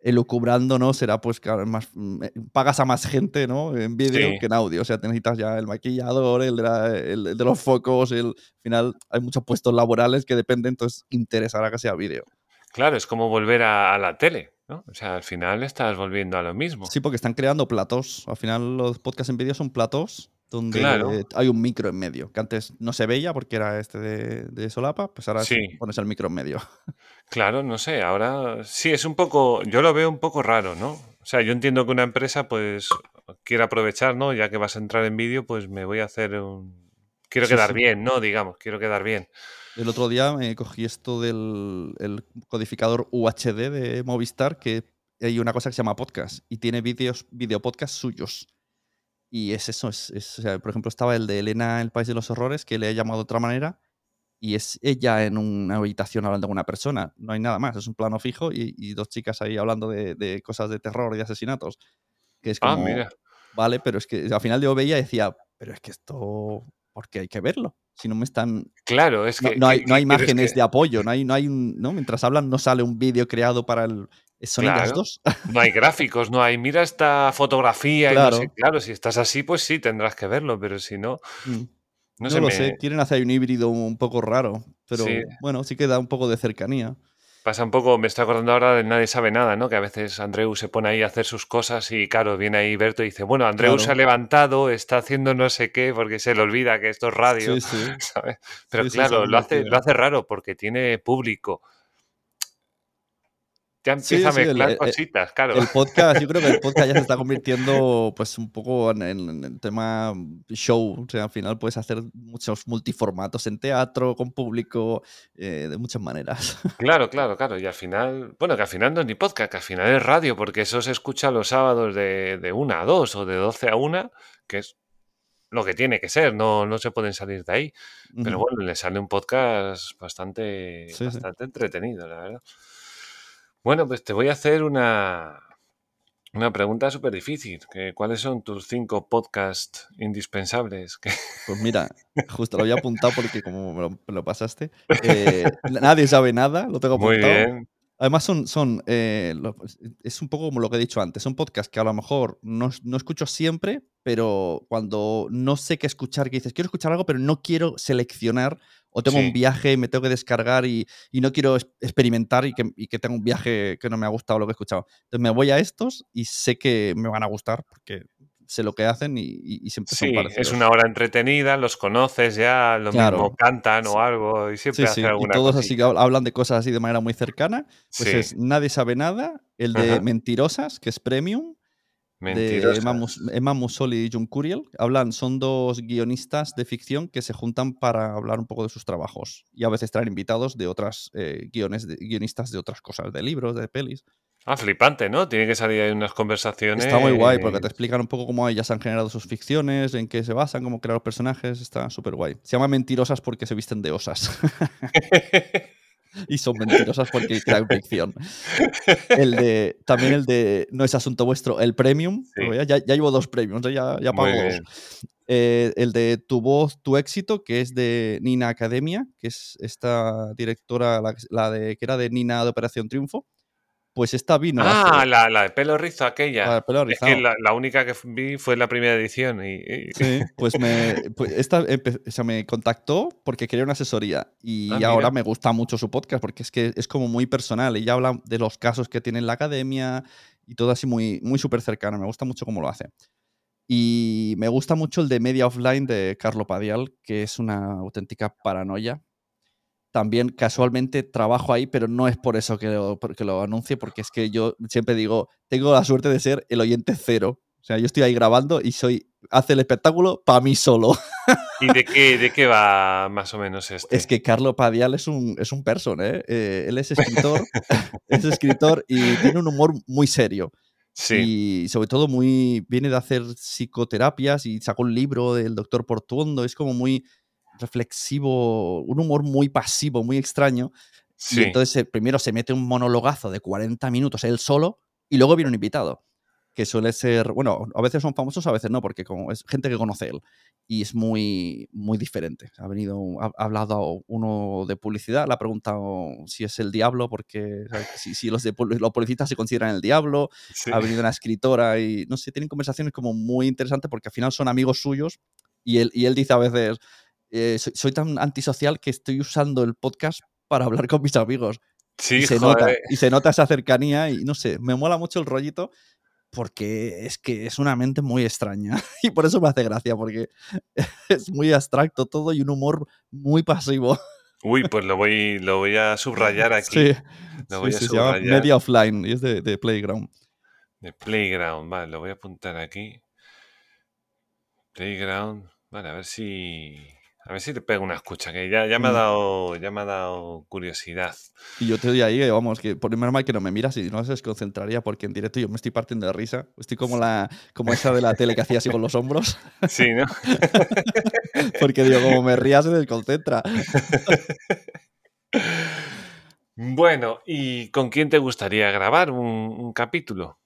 elucubrando, ¿no? Será pues que más, mm, eh, pagas a más gente, ¿no? En vídeo que en audio. O sea, te necesitas ya el maquillador, el de, el de los focos, el, al final hay muchos puestos laborales que dependen, entonces interesará que sea vídeo. Claro, es como volver a, la tele. ¿No? O sea, al final estás volviendo a lo mismo. Sí, porque están creando platos. Al final los podcasts en vídeo son platos donde hay un micro en medio, que antes no se veía porque era este de, solapa, pues ahora pones el micro en medio. Claro, no sé, ahora sí es un poco, yo lo veo un poco raro, ¿no? O sea, yo entiendo que una empresa pues quiere aprovechar, ¿no? Ya que vas a entrar en vídeo, pues me voy a hacer un... Quiero quedar bien, ¿no? Digamos, quiero quedar bien. El otro día me cogí esto del codificador UHD de Movistar, que hay una cosa que se llama podcast y tiene vídeos, video podcast suyos. Y es eso, es, por ejemplo, estaba el de Elena, El País de los Horrores, que le he llamado de otra manera, y es ella en una habitación hablando con una persona, no hay nada más, es un plano fijo y, dos chicas ahí hablando de, cosas de terror y de asesinatos. Que es ah, como, mira. Vale, pero es que al final yo veía y decía, pero es que esto, ¿por qué hay que verlo? Si no me están... Claro, es que... No, hay, no hay imágenes de apoyo, no hay, no hay un... ¿no? Mientras hablan no sale un vídeo creado para el son claro. dos. No hay gráficos, no hay, mira esta fotografía. Claro. claro, si estás así, pues sí, tendrás que verlo, pero si no. Mm. No, lo sé, quieren hacer un híbrido un poco raro, pero bueno, sí que da un poco de cercanía. Pasa un poco, me estoy acordando ahora de Nadie sabe nada, ¿no? Que a veces Andreu se pone ahí a hacer sus cosas y claro, viene ahí Berto y dice, bueno, Andreu se ha levantado, está haciendo no sé qué, porque se le olvida que esto es radio, ¿sabes? Pero claro, lo, hace, lo hace raro porque tiene público ya empieza a mezclar eh, cositas, claro. El podcast, yo creo que el podcast ya se está convirtiendo pues un poco en, el tema show. O sea, al final puedes hacer muchos multiformatos en teatro, con público, eh, de muchas maneras. Claro, claro, claro. Y al final, bueno, que al final no es ni podcast, que al final es radio, porque eso se escucha los sábados de, de 1 a 2 o de 12 a 1, que es lo que tiene que ser, no, no se pueden salir de ahí. Pero bueno, le sale un podcast bastante, bastante entretenido, la verdad. Bueno, pues te voy a hacer una, una pregunta súper difícil. ¿Cuáles son tus cinco podcasts indispensables? Pues mira, justo lo había apuntado porque como me lo, pasaste, eh, nadie sabe nada, lo tengo apuntado. Muy bien. Además, son, son eh, es un poco como lo que he dicho antes, son podcasts que a lo mejor no, no, escucho siempre, pero cuando no sé qué escuchar, que dices, quiero escuchar algo, pero no quiero seleccionar, o tengo un viaje, me tengo que descargar y, y no quiero experimentar y que, y que, tengo un viaje que no me ha gustado lo que he escuchado. Entonces me voy a estos y sé que me van a gustar porque sé lo que hacen y, siempre son parecidos. Es una hora entretenida, los conoces ya, lo mismo cantan o algo y siempre sí, hacen alguna Y todos así que hablan de cosas así de manera muy cercana. Pues es Nadie sabe nada, el de Mentirosas, que es premium. De Emma, Musoli y John Curiel. Hablan, son dos guionistas de ficción que se juntan para hablar un poco de sus trabajos. Y a veces traen invitados de otras eh, guiones, de, guionistas de otras cosas, de libros, de pelis. Ah, flipante, ¿no? Tiene que salir ahí unas conversaciones. Está muy guay porque te explican un poco cómo ellas han generado sus ficciones, en qué se basan, cómo crear los personajes. Está súper guay. Se llama Mentirosas porque se visten de osas. y son mentirosas porque crean ficción. El de, también el de No es asunto vuestro, el premium. Ya, llevo dos premiums, ¿eh? ya, ya pago dos. Eh, el de Tu voz, tu éxito, que es de Nina Academia, que es esta directora, la de, que era de Nina de Operación Triunfo pues esta vino. Ah, la, la, de pelo rizo aquella. La, es que la, única que vi fue la primera edición. Y, Sí, pues me, pues esta me contactó porque quería una asesoría y ah, ahora me gusta mucho su podcast porque es que es como muy personal. Ella habla de los casos que tiene en la academia y todo así muy, muy súper cercano. Me gusta mucho cómo lo hace. Y me gusta mucho el de Media Offline de Carlo Padial, que es una auténtica paranoia también casualmente trabajo ahí, pero no es por eso que lo, que lo anuncie, porque es que yo siempre digo, tengo la suerte de ser el oyente cero. O sea, yo estoy ahí grabando y soy, hace el espectáculo para mí solo. ¿Y de qué, de qué va más o menos este? Es que Carlo Padial es un, es un person, ¿eh? ¿eh? Él es escritor, es escritor y tiene un humor muy serio. Sí. Y sobre todo muy, viene de hacer psicoterapias y sacó un libro del doctor Portuondo, es como muy, reflexivo, un humor muy pasivo, muy extraño. Y entonces eh, primero se mete un monologazo de 40 minutos él solo y luego viene un invitado. que suele ser, bueno, a veces son famosos, a veces no, porque como es gente que conoce él y es muy, muy diferente. Ha venido, ha, hablado uno de publicidad, le ha preguntado si es el diablo, porque si, si, los, de, los publicistas se consideran el diablo. Ha venido una escritora y, no sé, tienen conversaciones como muy interesantes porque al final son amigos suyos y él, y él dice a veces, eh, soy, tan antisocial que estoy usando el podcast para hablar con mis amigos. Sí, y se, nota, y se nota esa cercanía y no sé, me mola mucho el rollito porque es que es una mente muy extraña y por eso me hace gracia, porque es muy abstracto todo y un humor muy pasivo. Uy, pues lo voy, lo voy a subrayar aquí. Sí, lo voy a se llama Media Offline y es de, de Playground. De Playground, vale, lo voy a apuntar aquí. Playground, vale, a ver si a ver si te pego una escucha, que ya, ya, me, ha dado, ya me ha dado curiosidad. Y yo te doy ahí, eh, vamos, que por mal que no me miras y no se desconcentraría porque en directo yo me estoy partiendo de risa. Estoy como, la, como esa de la tele que hacía así con los hombros. Sí, ¿no? porque digo, como me rías se desconcentra. bueno, ¿y con quién te gustaría grabar un, capítulo?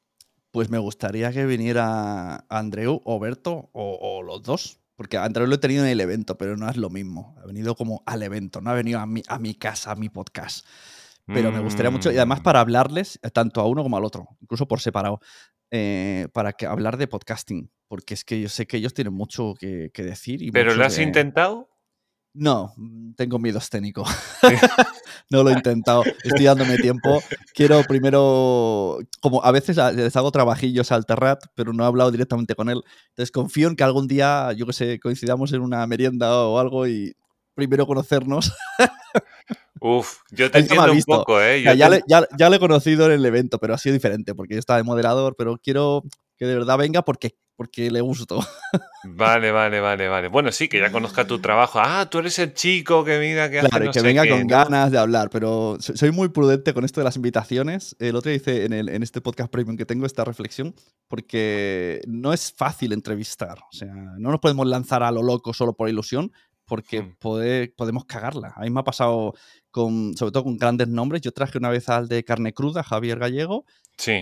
Pues me gustaría que viniera Andreu o Berto o los dos. Porque Andrés lo he tenido en el evento, pero no es lo mismo. Ha venido como al evento, no ha venido a mi, a mi casa, a mi podcast. Pero me gustaría mucho, y además para mm. hablarles, eh, tanto a uno como al otro, incluso por separado, eh, para que hablar de podcasting. Porque es que yo sé que ellos tienen mucho que, decir. Y ¿Pero lo has intentado? No, tengo miedo escénico. no lo he intentado. Estoy dándome tiempo. Quiero primero, como a veces les hago trabajillos al Terrat, pero no he hablado directamente con él. Entonces confío en que algún día, yo que sé, coincidamos en una merienda o algo y primero conocernos. Uf, yo te entiendo un poco, ¿eh? ya, le, ya, he conocido en el evento, pero ha sido diferente, porque yo estaba de moderador, pero quiero que de verdad venga porque, porque le gusto. Vale, vale, vale, vale. Bueno, sí, que ya conozca tu trabajo. Ah, tú eres el chico que mira que Claro, que venga con ganas de hablar, pero soy muy prudente con esto de las invitaciones. El otro día hice en, el, en este podcast premium que tengo esta reflexión, porque no es fácil entrevistar. O sea, no nos podemos lanzar a lo loco solo por ilusión, porque hmm. podemos cagarla. A mí me ha pasado con, sobre todo con grandes nombres. Yo traje una vez al de carne cruda, Javier Gallego,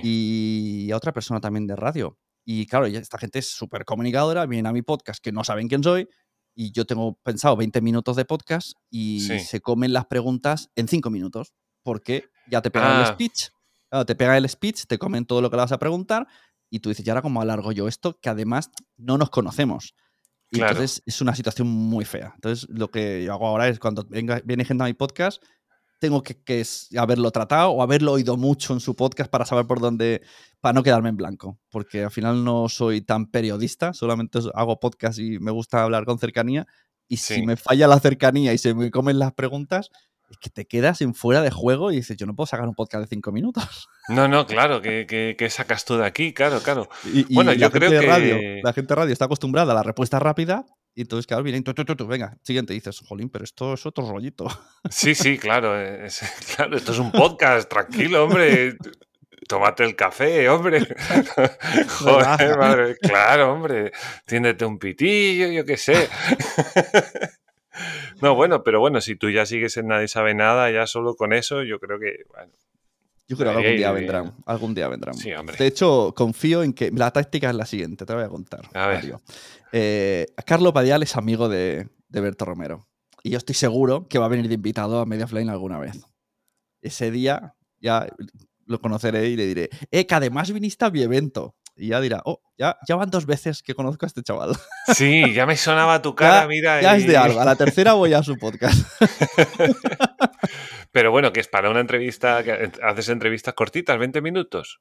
y a otra persona también de radio. Y claro, esta gente es súper comunicadora, vienen a mi podcast que no saben quién soy, y yo tengo pensado 20 minutos de podcast y se comen las preguntas en 5 minutos, porque ya te pegan el ah. speech, te pegan el speech, te comen todo lo que le vas a preguntar, y tú dices, ¿y ahora cómo alargo yo esto? Que además no nos conocemos. Y entonces es una situación muy fea. Entonces lo que yo hago ahora es cuando venga, viene gente a mi podcast, tengo que, que, haberlo tratado o haberlo oído mucho en su podcast para saber por dónde, para no quedarme en blanco, porque al final no soy tan periodista, solamente hago podcast y me gusta hablar con cercanía, y si me falla la cercanía y se me comen las preguntas, es que te quedas en fuera de juego y dices, yo no puedo sacar un podcast de cinco minutos. No, no, claro, que, sacas tú de aquí, claro, claro. bueno, yo creo que... Radio, la gente de radio está acostumbrada a la respuesta rápida y entonces, claro, vienen, tú, tú, tú, venga, siguiente, dices, jolín, pero esto es otro rollito. Sí, sí, claro, claro, esto es un podcast, tranquilo, hombre. Tómate el café, hombre. Joder, madre. Claro, hombre. Tiéndete un pitillo, yo qué sé. No, bueno, pero bueno, si tú ya sigues en Nadie Sabe Nada, ya solo con eso, yo creo que, bueno, yo creo que algún día vendrán. Algún día vendrán. Sí, hombre. De hecho, confío en que. La táctica es la siguiente, te voy a contar. A ver. Eh, Carlos Padial es amigo de, de, Berto Romero. Y yo estoy seguro que va a venir de invitado a Media Flame alguna vez. Ese día ya lo conoceré y le diré, eh, que además viniste a mi evento. Y ya dirá, oh, ya, ya van dos veces que conozco a este chaval. Sí, ya me sonaba tu cara, mira. Ya es de algo. A la tercera voy a su podcast. Pero bueno, que es para una entrevista, que haces entrevistas cortitas, 20 minutos.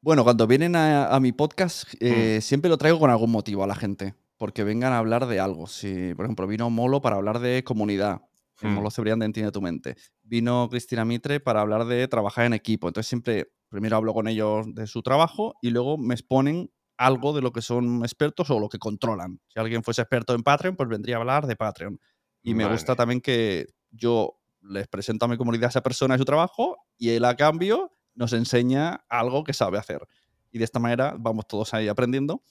Bueno, cuando vienen a, mi podcast, eh, mm. siempre lo traigo con algún motivo a la gente, porque vengan a hablar de algo. Si, por ejemplo, vino Molo para hablar de comunidad, mm. Molo Cebrián de Entiende tu Mente. Vino Cristina Mitre para hablar de trabajar en equipo. Entonces siempre, primero hablo con ellos de su trabajo y luego me exponen algo de lo que son expertos o lo que controlan. Si alguien fuese experto en Patreon, pues vendría a hablar de Patreon. Y me gusta también que yo les presento a mi comunidad a esa persona y su trabajo y él a cambio nos enseña algo que sabe hacer. Y de esta manera vamos todos ahí aprendiendo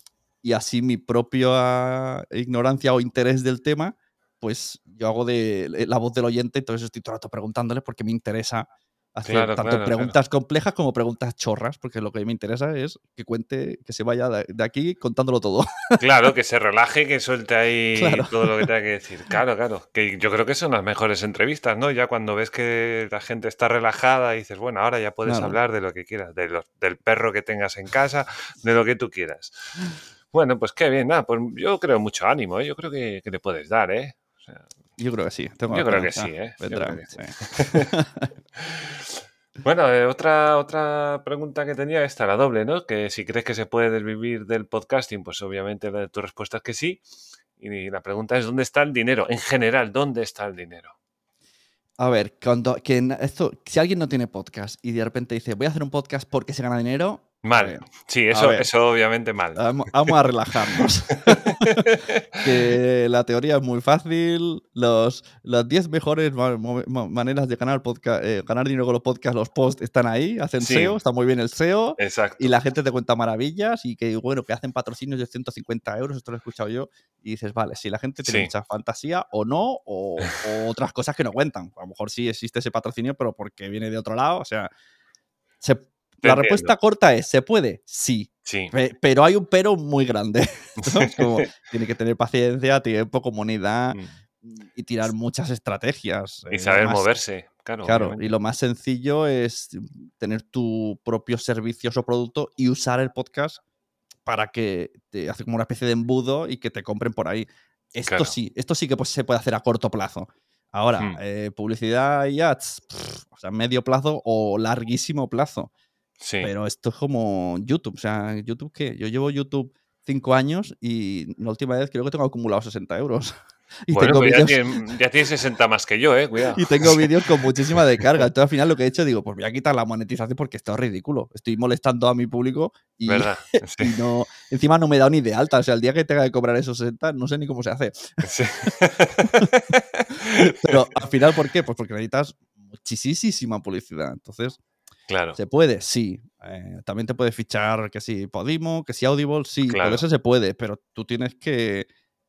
y así mi propia ignorancia o interés del tema, pues yo hago de la voz del oyente, entonces estoy todo el rato preguntándole porque me interesa Hacer tanto preguntas complejas como preguntas chorras, porque lo que me interesa es que cuente, que se vaya de aquí contándolo todo. Claro, que se relaje, que suelte ahí todo lo que tenga que decir. Claro, claro. Que yo creo que son las mejores entrevistas, ¿no? Ya cuando ves que la gente está relajada y dices, bueno, ahora ya puedes hablar de lo que quieras, de del perro que tengas en casa, de lo que tú quieras. Bueno, pues qué bien, nada, pues yo creo mucho ánimo, ¿eh? yo creo que, que, le puedes dar, ¿eh? Yo creo que sí. yo creo que sí, ¿eh? Bueno, eh, otra, otra pregunta que tenía esta, la doble, ¿no? Que si crees que se puede vivir del podcasting, pues obviamente tu respuesta es que sí. Y la pregunta es, ¿dónde está el dinero? En general, ¿dónde está el dinero? A ver, cuando, que esto, si alguien no tiene podcast y de repente dice, voy a hacer un podcast porque se gana dinero, Mal. Sí, eso, eso obviamente mal. Vamos, a relajarnos. que la teoría es muy fácil. Los, las 10 mejores maneras de ganar, podcast, eh, ganar dinero con los podcasts, los posts están ahí, hacen SEO, está muy bien el SEO. Exacto. Y la gente te cuenta maravillas y que, bueno, que hacen patrocinios de 150 euros, esto lo he escuchado yo. Y dices, vale, si la gente tiene mucha fantasía o no, o, otras cosas que no cuentan. A lo mejor sí existe ese patrocinio, pero porque viene de otro lado. O sea, se la respuesta corta es, ¿se puede? Sí. Sí. Pero hay un pero muy grande. tiene que tener paciencia, tiempo, comunidad mm. y tirar muchas estrategias. Y eh, saber moverse, claro. Claro, y lo más sencillo es tener tu propio servicio o producto y usar el podcast para que te hace como una especie de embudo y que te compren por ahí. Esto sí, esto sí que pues, se puede hacer a corto plazo. Ahora, hmm. eh, publicidad y ads, o sea, medio plazo o larguísimo plazo. Pero esto es como YouTube. O sea, ¿YouTube qué? Yo llevo YouTube cinco años y la última vez creo que tengo acumulado 60 euros. Y bueno, tengo pues ya, tienes, 60 más que yo, eh, cuidado. Y tengo vídeos con muchísima descarga. Entonces al final lo que he hecho, digo, pues voy a quitar la monetización porque esto es ridículo. Estoy molestando a mi público y, no, encima no me da ni de alta. O sea, el día que tenga que cobrar esos 60, no sé ni cómo se hace. Pero al final, ¿por qué? Pues porque necesitas muchísima publicidad. Entonces, Claro. ¿Se puede? Sí. Eh, también te puedes fichar que si Podimo, que si Audible, sí. Todo eso se puede, pero tú tienes que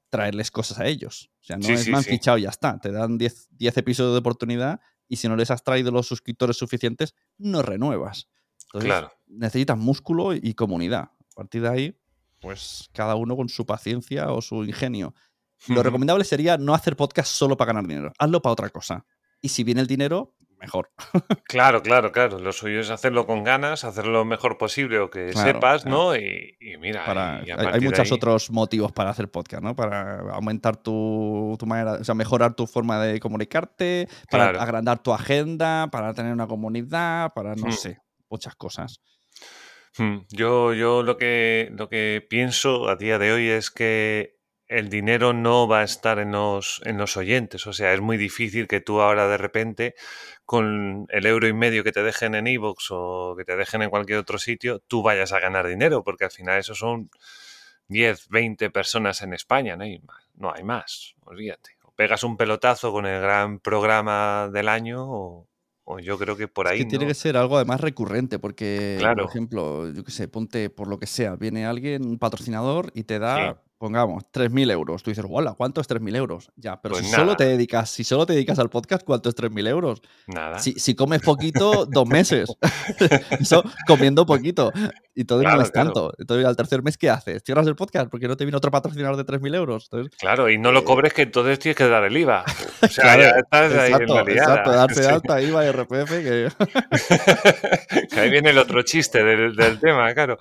traerles cosas a ellos. O sea, no es me han fichado y ya está. Te dan 10 episodios de oportunidad y si no les has traído los suscriptores suficientes, no renuevas. Entonces, claro. necesitas músculo y comunidad. A partir de ahí, pues cada uno con su paciencia o su ingenio. Lo recomendable sería no hacer podcast solo para ganar dinero. Hazlo para otra cosa. Y si viene el dinero, mejor. Claro, claro, claro. Lo suyo es hacerlo con ganas, hacerlo lo mejor posible o que sepas, ¿no? Y, mira, hay, muchos otros motivos para hacer podcast, ¿no? Para aumentar tu, manera, o sea, mejorar tu forma de comunicarte, para agrandar tu agenda, para tener una comunidad, para, no hmm. sé, muchas cosas. Hmm. Yo, yo lo que, lo que pienso a día de hoy es que el dinero no va a estar en los, en los oyentes. O sea, es muy difícil que tú ahora de repente, con el euro y medio que te dejen en Evox o que te dejen en cualquier otro sitio, tú vayas a ganar dinero, porque al final eso son 10, 20 personas en España, no hay más. No hay más, olvídate. O pegas un pelotazo con el gran programa del año o, yo creo que por ahí. que tiene que ser algo además recurrente, porque, por ejemplo, yo qué sé, ponte por lo que sea, viene alguien, un patrocinador, y te da pongamos, 3.000 euros. Tú dices, hola, ¿cuánto es 3.000 euros? Ya, pero pues si, solo te dedicas, si solo te dedicas al podcast, ¿cuánto es 3.000 euros? Nada. Si, comes poquito, dos meses. Eso, comiendo poquito. Y todo no es tanto. Entonces, al tercer mes, ¿qué haces? ¿Cierras el podcast porque no te viene otro patrocinador de 3.000 euros? claro, y no lo eh, cobres que entonces tienes que dar el IVA. O sea, ya estás ahí en Exacto, darse de alta IVA y RPF. Que... que... ahí viene el otro chiste del, del tema, claro.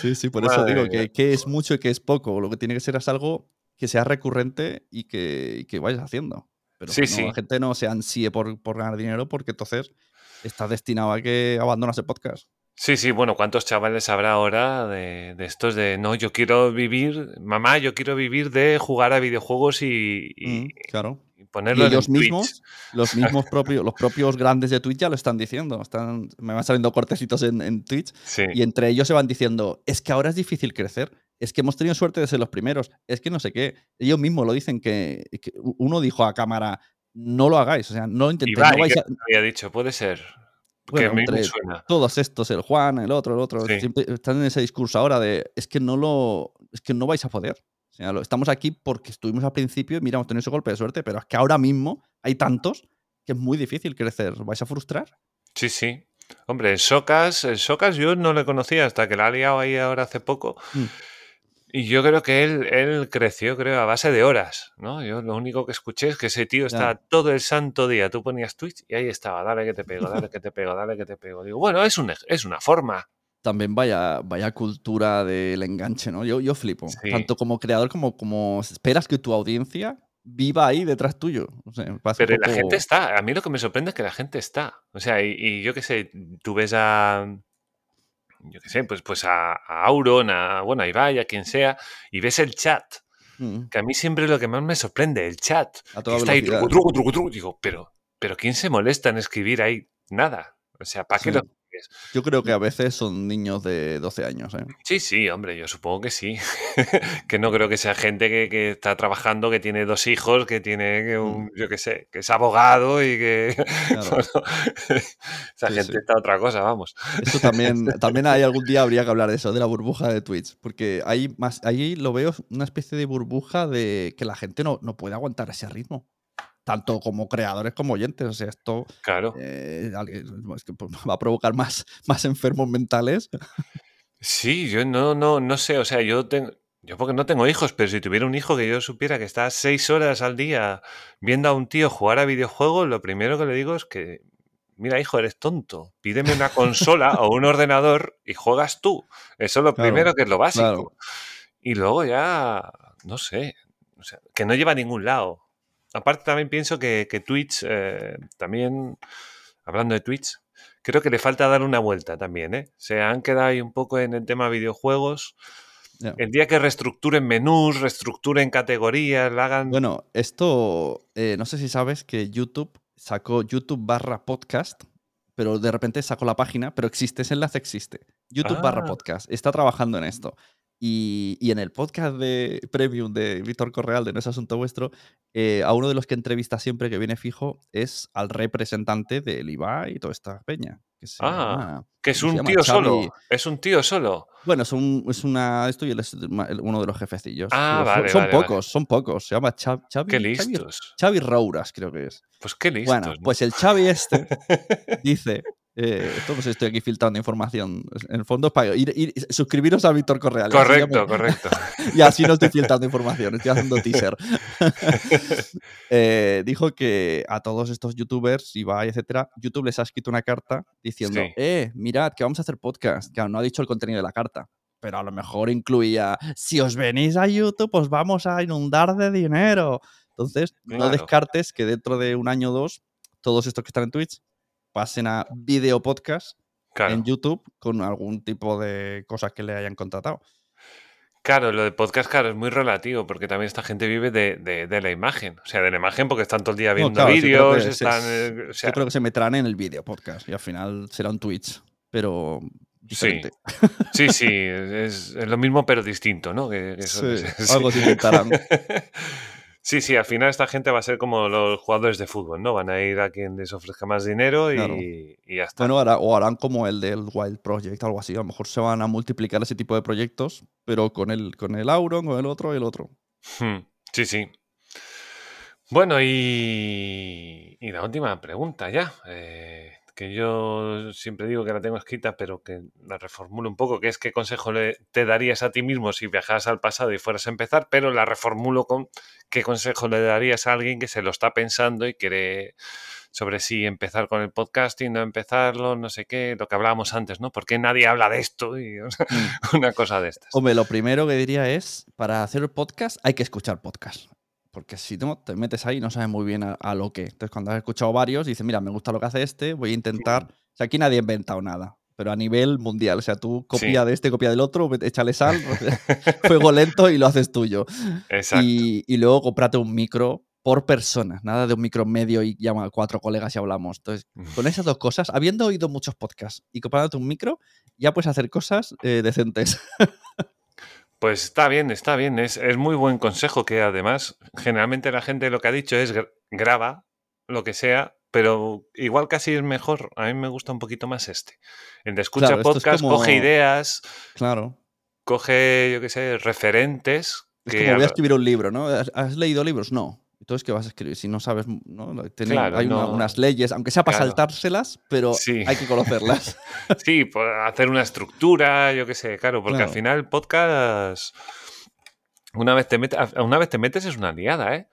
sí, sí, por eso digo que, que es mucho y que es poco. Lo que tiene que ser es algo que sea recurrente y que, vayas haciendo. Pero sí, la gente no se ansíe por, ganar dinero porque entonces está destinado a que abandonas el podcast. Sí, sí, bueno, ¿cuántos chavales habrá ahora de, estos de no, yo quiero vivir, mamá, yo quiero vivir de jugar a videojuegos y, mm, claro. ponerlo y ellos mismos, los mismos propios, los propios grandes de Twitch ya lo están diciendo. Están, me van saliendo cortecitos en, en Twitch y entre ellos se van diciendo, es que ahora es difícil crecer es que hemos tenido suerte de ser los primeros, es que no sé qué. Ellos mismos lo dicen que, uno dijo a cámara, no lo hagáis, o sea, no lo intentéis. no vais a... había dicho, puede ser. Bueno, todos estos, el Juan, el otro, el otro, están en ese discurso ahora de es que no lo, es que no vais a poder. O sea, estamos aquí porque estuvimos al principio y mira, hemos tenido ese golpe de suerte, pero es que ahora mismo hay tantos que es muy difícil crecer. ¿Vais a frustrar? Sí, sí. Hombre, Socas, Socas yo no le conocía hasta que la ha liado ahí ahora hace poco. Mm. Y yo creo que él, él creció, creo, a base de horas, ¿no? Yo lo único que escuché es que ese tío estaba todo el santo día. Tú ponías Twitch y ahí estaba, dale que te pego, dale que te pego, dale que te pego. Digo, bueno, es, un, es una forma. También vaya, vaya cultura del enganche, ¿no? Yo, yo flipo. Tanto como creador como como esperas que tu audiencia viva ahí detrás tuyo. Pero la gente está. A mí lo que me sorprende es que la gente está. O sea, y, yo qué sé, tú ves a. Yo qué sé, pues, pues a, Auron, a, bueno, a Ibai, a quien sea, y ves el chat. Mm. Que a mí siempre es lo que más me sorprende, el chat. está ahí, truco, truco, truco, truco. Digo, pero, pero ¿quién se molesta en escribir ahí nada? O sea, ¿para qué lo yo creo que a veces son niños de 12 años. ¿eh? Sí, sí, hombre, yo supongo que sí. que no creo que sea gente que, está trabajando, que tiene dos hijos, que tiene un, mm. yo qué sé, que es abogado y que. esa gente está otra cosa, vamos. Eso también, también hay algún día habría que hablar de eso, de la burbuja de Twitch. Porque ahí, más, ahí lo veo una especie de burbuja de que la gente no, no puede aguantar ese ritmo tanto como creadores como oyentes. O sea, esto claro. Eh, pues, va a provocar más, más enfermos mentales. Sí, yo no, no, no sé, o sea, yo tengo, yo porque no tengo hijos, pero si tuviera un hijo que yo supiera que está seis horas al día viendo a un tío jugar a videojuegos, lo primero que le digo es que, mira, hijo, eres tonto, pídeme una consola o un ordenador y juegas tú. Eso es lo primero que es lo básico. Y luego ya, no sé, o sea, que no lleva a ningún lado. Aparte también pienso que, Twitch, eh, también, hablando de Twitch, creo que le falta dar una vuelta también, ¿eh? Se han quedado ahí un poco en el tema videojuegos. El día que reestructuren menús, reestructuren categorías, la hagan... Bueno, esto, eh, no sé si sabes que YouTube sacó YouTube barra podcast, pero de repente sacó la página, pero existe, ese enlace existe. YouTube barra ah. podcast. Está trabajando en esto. Y, en el podcast de Premium de Víctor Correal, de No es Asunto Vuestro, eh, a uno de los que entrevista siempre que viene fijo es al representante del IVA y toda esta peña. Que ah, que es un tío solo. Es un tío solo. Bueno, es, un, es una. Esto y él es uno de los jefecillos. Ah, vale, son pocos, son pocos. Se llama Xavi. Qué listos. Xavi, Rouras, creo que es. Pues qué listos. Bueno, pues el Xavi este dice eh, todos estoy aquí filtrando información. En el fondo, para ir, suscribiros a Víctor Correal. Correcto, correcto. y así no estoy filtrando información, estoy haciendo teaser. Eh, dijo que a todos estos youtubers, Ibai, etcétera, YouTube les ha escrito una carta diciendo: Eh, mirad, que vamos a hacer podcast. Que no ha dicho el contenido de la carta pero a lo mejor incluía, si os venís a YouTube, os vamos a inundar de dinero. Entonces, no descartes que dentro de un año o dos, todos estos que están en Twitch pasen a video podcast en YouTube con algún tipo de cosas que le hayan contratado. Claro, lo de podcast, claro, es muy relativo, porque también esta gente vive de, la imagen. O sea, de la imagen porque están todo el día viendo vídeos. están, eh, yo creo que se meterán en el video podcast y al final será un Twitch, pero diferente. Sí, sí, es, lo mismo pero distinto, ¿no? Que, sí, algo se inventarán. Sí, sí, al final esta gente va a ser como los jugadores de fútbol, ¿no? Van a ir a quien les ofrezca más dinero y, ya está. Bueno, o harán como el del Wild Project, algo así. A lo mejor se van a multiplicar ese tipo de proyectos, pero con el, con el Auron, con el otro y el otro. Hmm, sí, sí. Bueno, y, y la última pregunta ya. Eh, que yo siempre digo que la tengo escrita, pero que la reformulo un poco, que es qué consejo le, te darías a ti mismo si viajaras al pasado y fueras a empezar, pero la reformulo con qué consejo le darías a alguien que se lo está pensando y quiere sobre si empezar con el podcasting, no empezarlo, no sé qué, lo que hablábamos antes, ¿no? ¿Por qué nadie habla de esto? Y, mm. una cosa de estas. Hombre, lo primero que diría es, para hacer el podcast hay que escuchar podcast porque si no te metes ahí no sabes muy bien a, lo que. Entonces, cuando has escuchado varios, dices, mira, me gusta lo que hace este, voy a intentar. O sea, aquí nadie ha inventado nada, pero a nivel mundial. O sea, tú copia de este, copia del otro, échale sal, fuego lento y lo haces tuyo. Exacto. Y, luego cómprate un micro por persona, nada de un micro medio y llama a cuatro colegas y hablamos. Entonces, con esas dos cosas, habiendo oído muchos podcasts y comprándote un micro, ya puedes hacer cosas eh, decentes. Pues está bien, está bien. Es, muy buen consejo que además generalmente la gente lo que ha dicho es graba lo que sea, pero igual casi es mejor. A mí me gusta un poquito más este. El de escucha podcast, coge ideas. Claro. Coge, yo qué sé, referentes. Es como voy a escribir un libro, ¿no? ¿Has leído libros? No. Entonces, ¿qué vas a escribir? Si no sabes, ¿no? hay unas leyes, aunque sea para saltárselas, pero hay que conocerlas. sí, pues hacer una estructura, yo qué sé, claro, porque al final podcast, una vez, te metes, una vez te metes es una liada, ¿eh?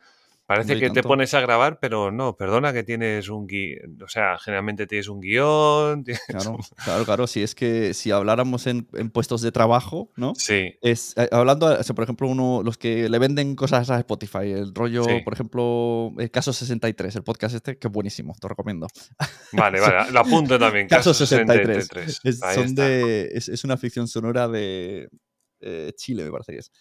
Parece que te pones a grabar, pero no, perdona que tienes un guion, o sea, generalmente tienes un guion. Claro, claro, claro, si es que si habláramos en, puestos de trabajo, ¿no? Sí. Es, eh, hablando, por ejemplo, uno, los que le venden cosas a Spotify, el rollo, por ejemplo, el Caso 63, el podcast este, que es buenísimo, te lo recomiendo. Vale, vale, lo apunto también. Caso, 63. Es, son de, es, una ficción sonora de eh, Chile, me parece que es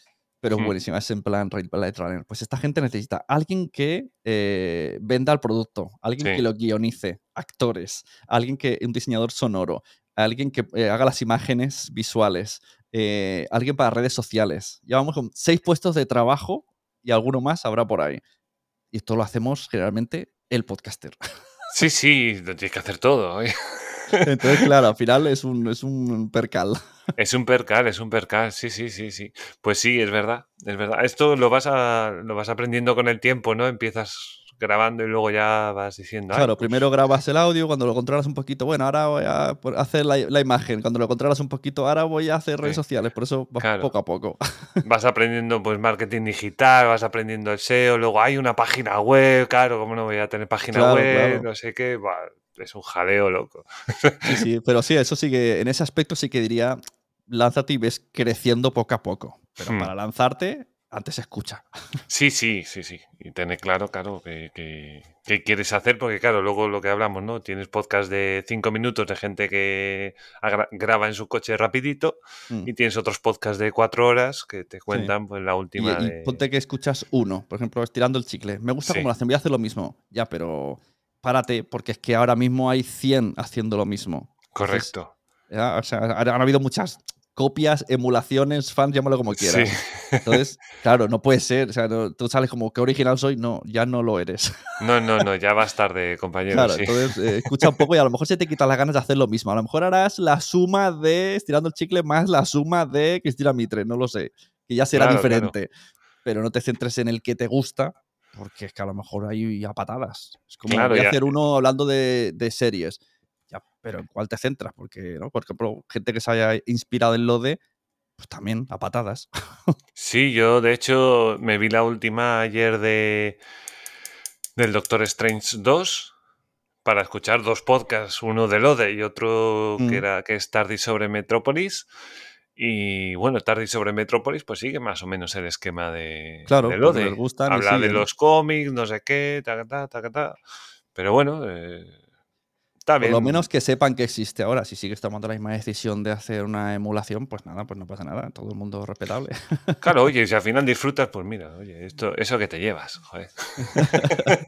pero es buenísima, es en plan Blade Runner. Pues esta gente necesita alguien que eh, venda el producto, alguien que lo guionice, actores, alguien que, un diseñador sonoro, alguien que eh, haga las imágenes visuales, eh, alguien para redes sociales. Llevamos con seis puestos de trabajo y alguno más habrá por ahí. Y esto lo hacemos generalmente el podcaster. Sí, sí, tienes que hacer todo. Entonces, claro, al final es un, es un percal. Es un percal, es un percal, sí, sí, sí, sí. Pues sí, es verdad, es verdad. Esto lo vas, a, lo vas aprendiendo con el tiempo, ¿no? Empiezas grabando y luego ya vas diciendo. Claro, pues primero grabas el audio, cuando lo controlas un poquito, bueno, ahora voy a hacer la, imagen, cuando lo controlas un poquito, ahora voy a hacer redes sociales, por eso vas poco a poco. Vas aprendiendo pues marketing digital, vas aprendiendo el SEO, luego hay una página web, claro, ¿cómo no voy a tener página web? No sé qué, es un jaleo loco. Sí, sí, pero sí, eso sí que en ese aspecto sí que diría, lánzate y ves creciendo poco a poco. Pero hmm. para lanzarte, antes escucha. Sí, sí, sí, sí. Y tener claro, claro, que, quieres hacer, porque claro, luego lo que hablamos, ¿no? Tienes podcast de cinco minutos de gente que graba en su coche rapidito hmm. y tienes otros podcasts de cuatro horas que te cuentan pues la última. Y, ponte que escuchas uno, por ejemplo, estirando el chicle. Me gusta cómo lo hacen, voy a hacer lo mismo. Ya, pero párate, porque es que ahora mismo hay 100 haciendo lo mismo. Correcto. o sea, han habido muchas copias, emulaciones, fans, llámalo como quieras. Entonces, claro, no puede ser. O sea, tú sales como que original soy, no, ya no lo eres. No, no, no, ya vas tarde, compañero. Claro, entonces eh, escucha un poco y a lo mejor se te quitan las ganas de hacer lo mismo. A lo mejor harás la suma de estirando el chicle más la suma de Cristina Mitre, no lo sé. Que ya será diferente. Pero no te centres en el que te gusta, porque es que a lo mejor hay a patadas. Es como voy a hacer uno hablando de, de series pero ¿en cuál te centras? Porque, ¿no? Por ejemplo, gente que se haya inspirado en lo de, pues también a patadas. Sí, yo de hecho me vi la última ayer de del Doctor Strange 2 para escuchar dos podcasts, uno de Lode y otro que mm. era que es Tardy sobre Metrópolis. Y bueno, Tardy sobre Metrópolis, pues sigue más o menos el esquema de, claro, de Lode. Habla de los cómics, no sé qué, ta, ta, ta, ta, Pero bueno, eh, por lo menos que sepan que existe ahora. Si sigues tomando la misma decisión de hacer una emulación, pues nada, pues no pasa nada. Todo el mundo respetable. Claro, oye, si al final disfrutas, pues mira, oye, esto, eso que te llevas, joder.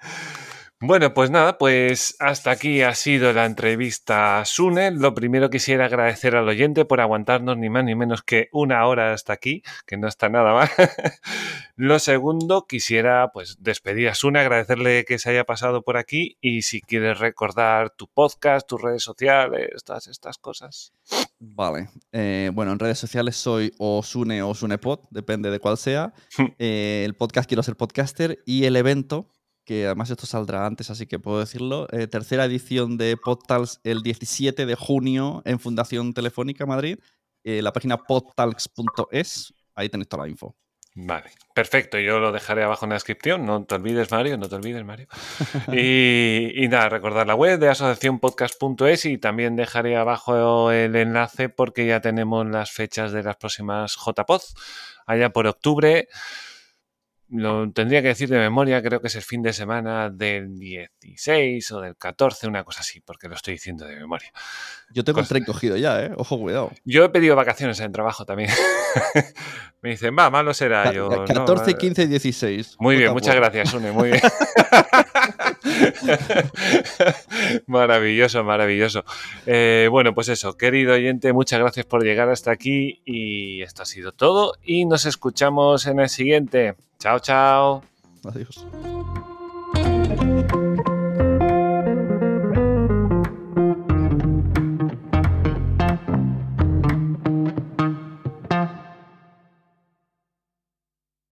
Bueno, pues nada, pues hasta aquí ha sido la entrevista a Sune. Lo primero quisiera agradecer al oyente por aguantarnos ni más ni menos que una hora hasta aquí, que no está nada mal. Lo segundo, quisiera pues despedir a Sune, agradecerle que se haya pasado por aquí y si quieres recordar tu podcast, tus redes sociales, todas estas cosas. Vale, eh, bueno, en redes sociales soy o Sune o Sunepod, depende de cuál sea. Eh, el podcast quiero ser podcaster y el evento que además esto saldrá antes, así que puedo decirlo. Eh, tercera edición de Podtalks el 17 de junio en Fundación Telefónica Madrid. Eh, la página podtalks.es, ahí tenéis toda la info. Vale, perfecto. Yo lo dejaré abajo en la descripción. No te olvides, Mario, no te olvides, Mario. y, nada, recordar la web de asociacionpodcast.es y también dejaré abajo el enlace porque ya tenemos las fechas de las próximas JPod. Allá por octubre lo tendría que decir de memoria, creo que es el fin de semana del 16 o del 14, una cosa así, porque lo estoy diciendo de memoria. Yo tengo el tren cogido ya, ¿eh? Ojo, cuidado. Yo he pedido vacaciones en trabajo también. Me dicen, va, malo será. Yo, 14, 15 y 16. Muy bien, muchas gracias, Une, muy bien. maravilloso, maravilloso. Eh, bueno, pues eso, querido oyente, muchas gracias por llegar hasta aquí y esto ha sido todo y nos escuchamos en el siguiente. Chao, chao. Adiós.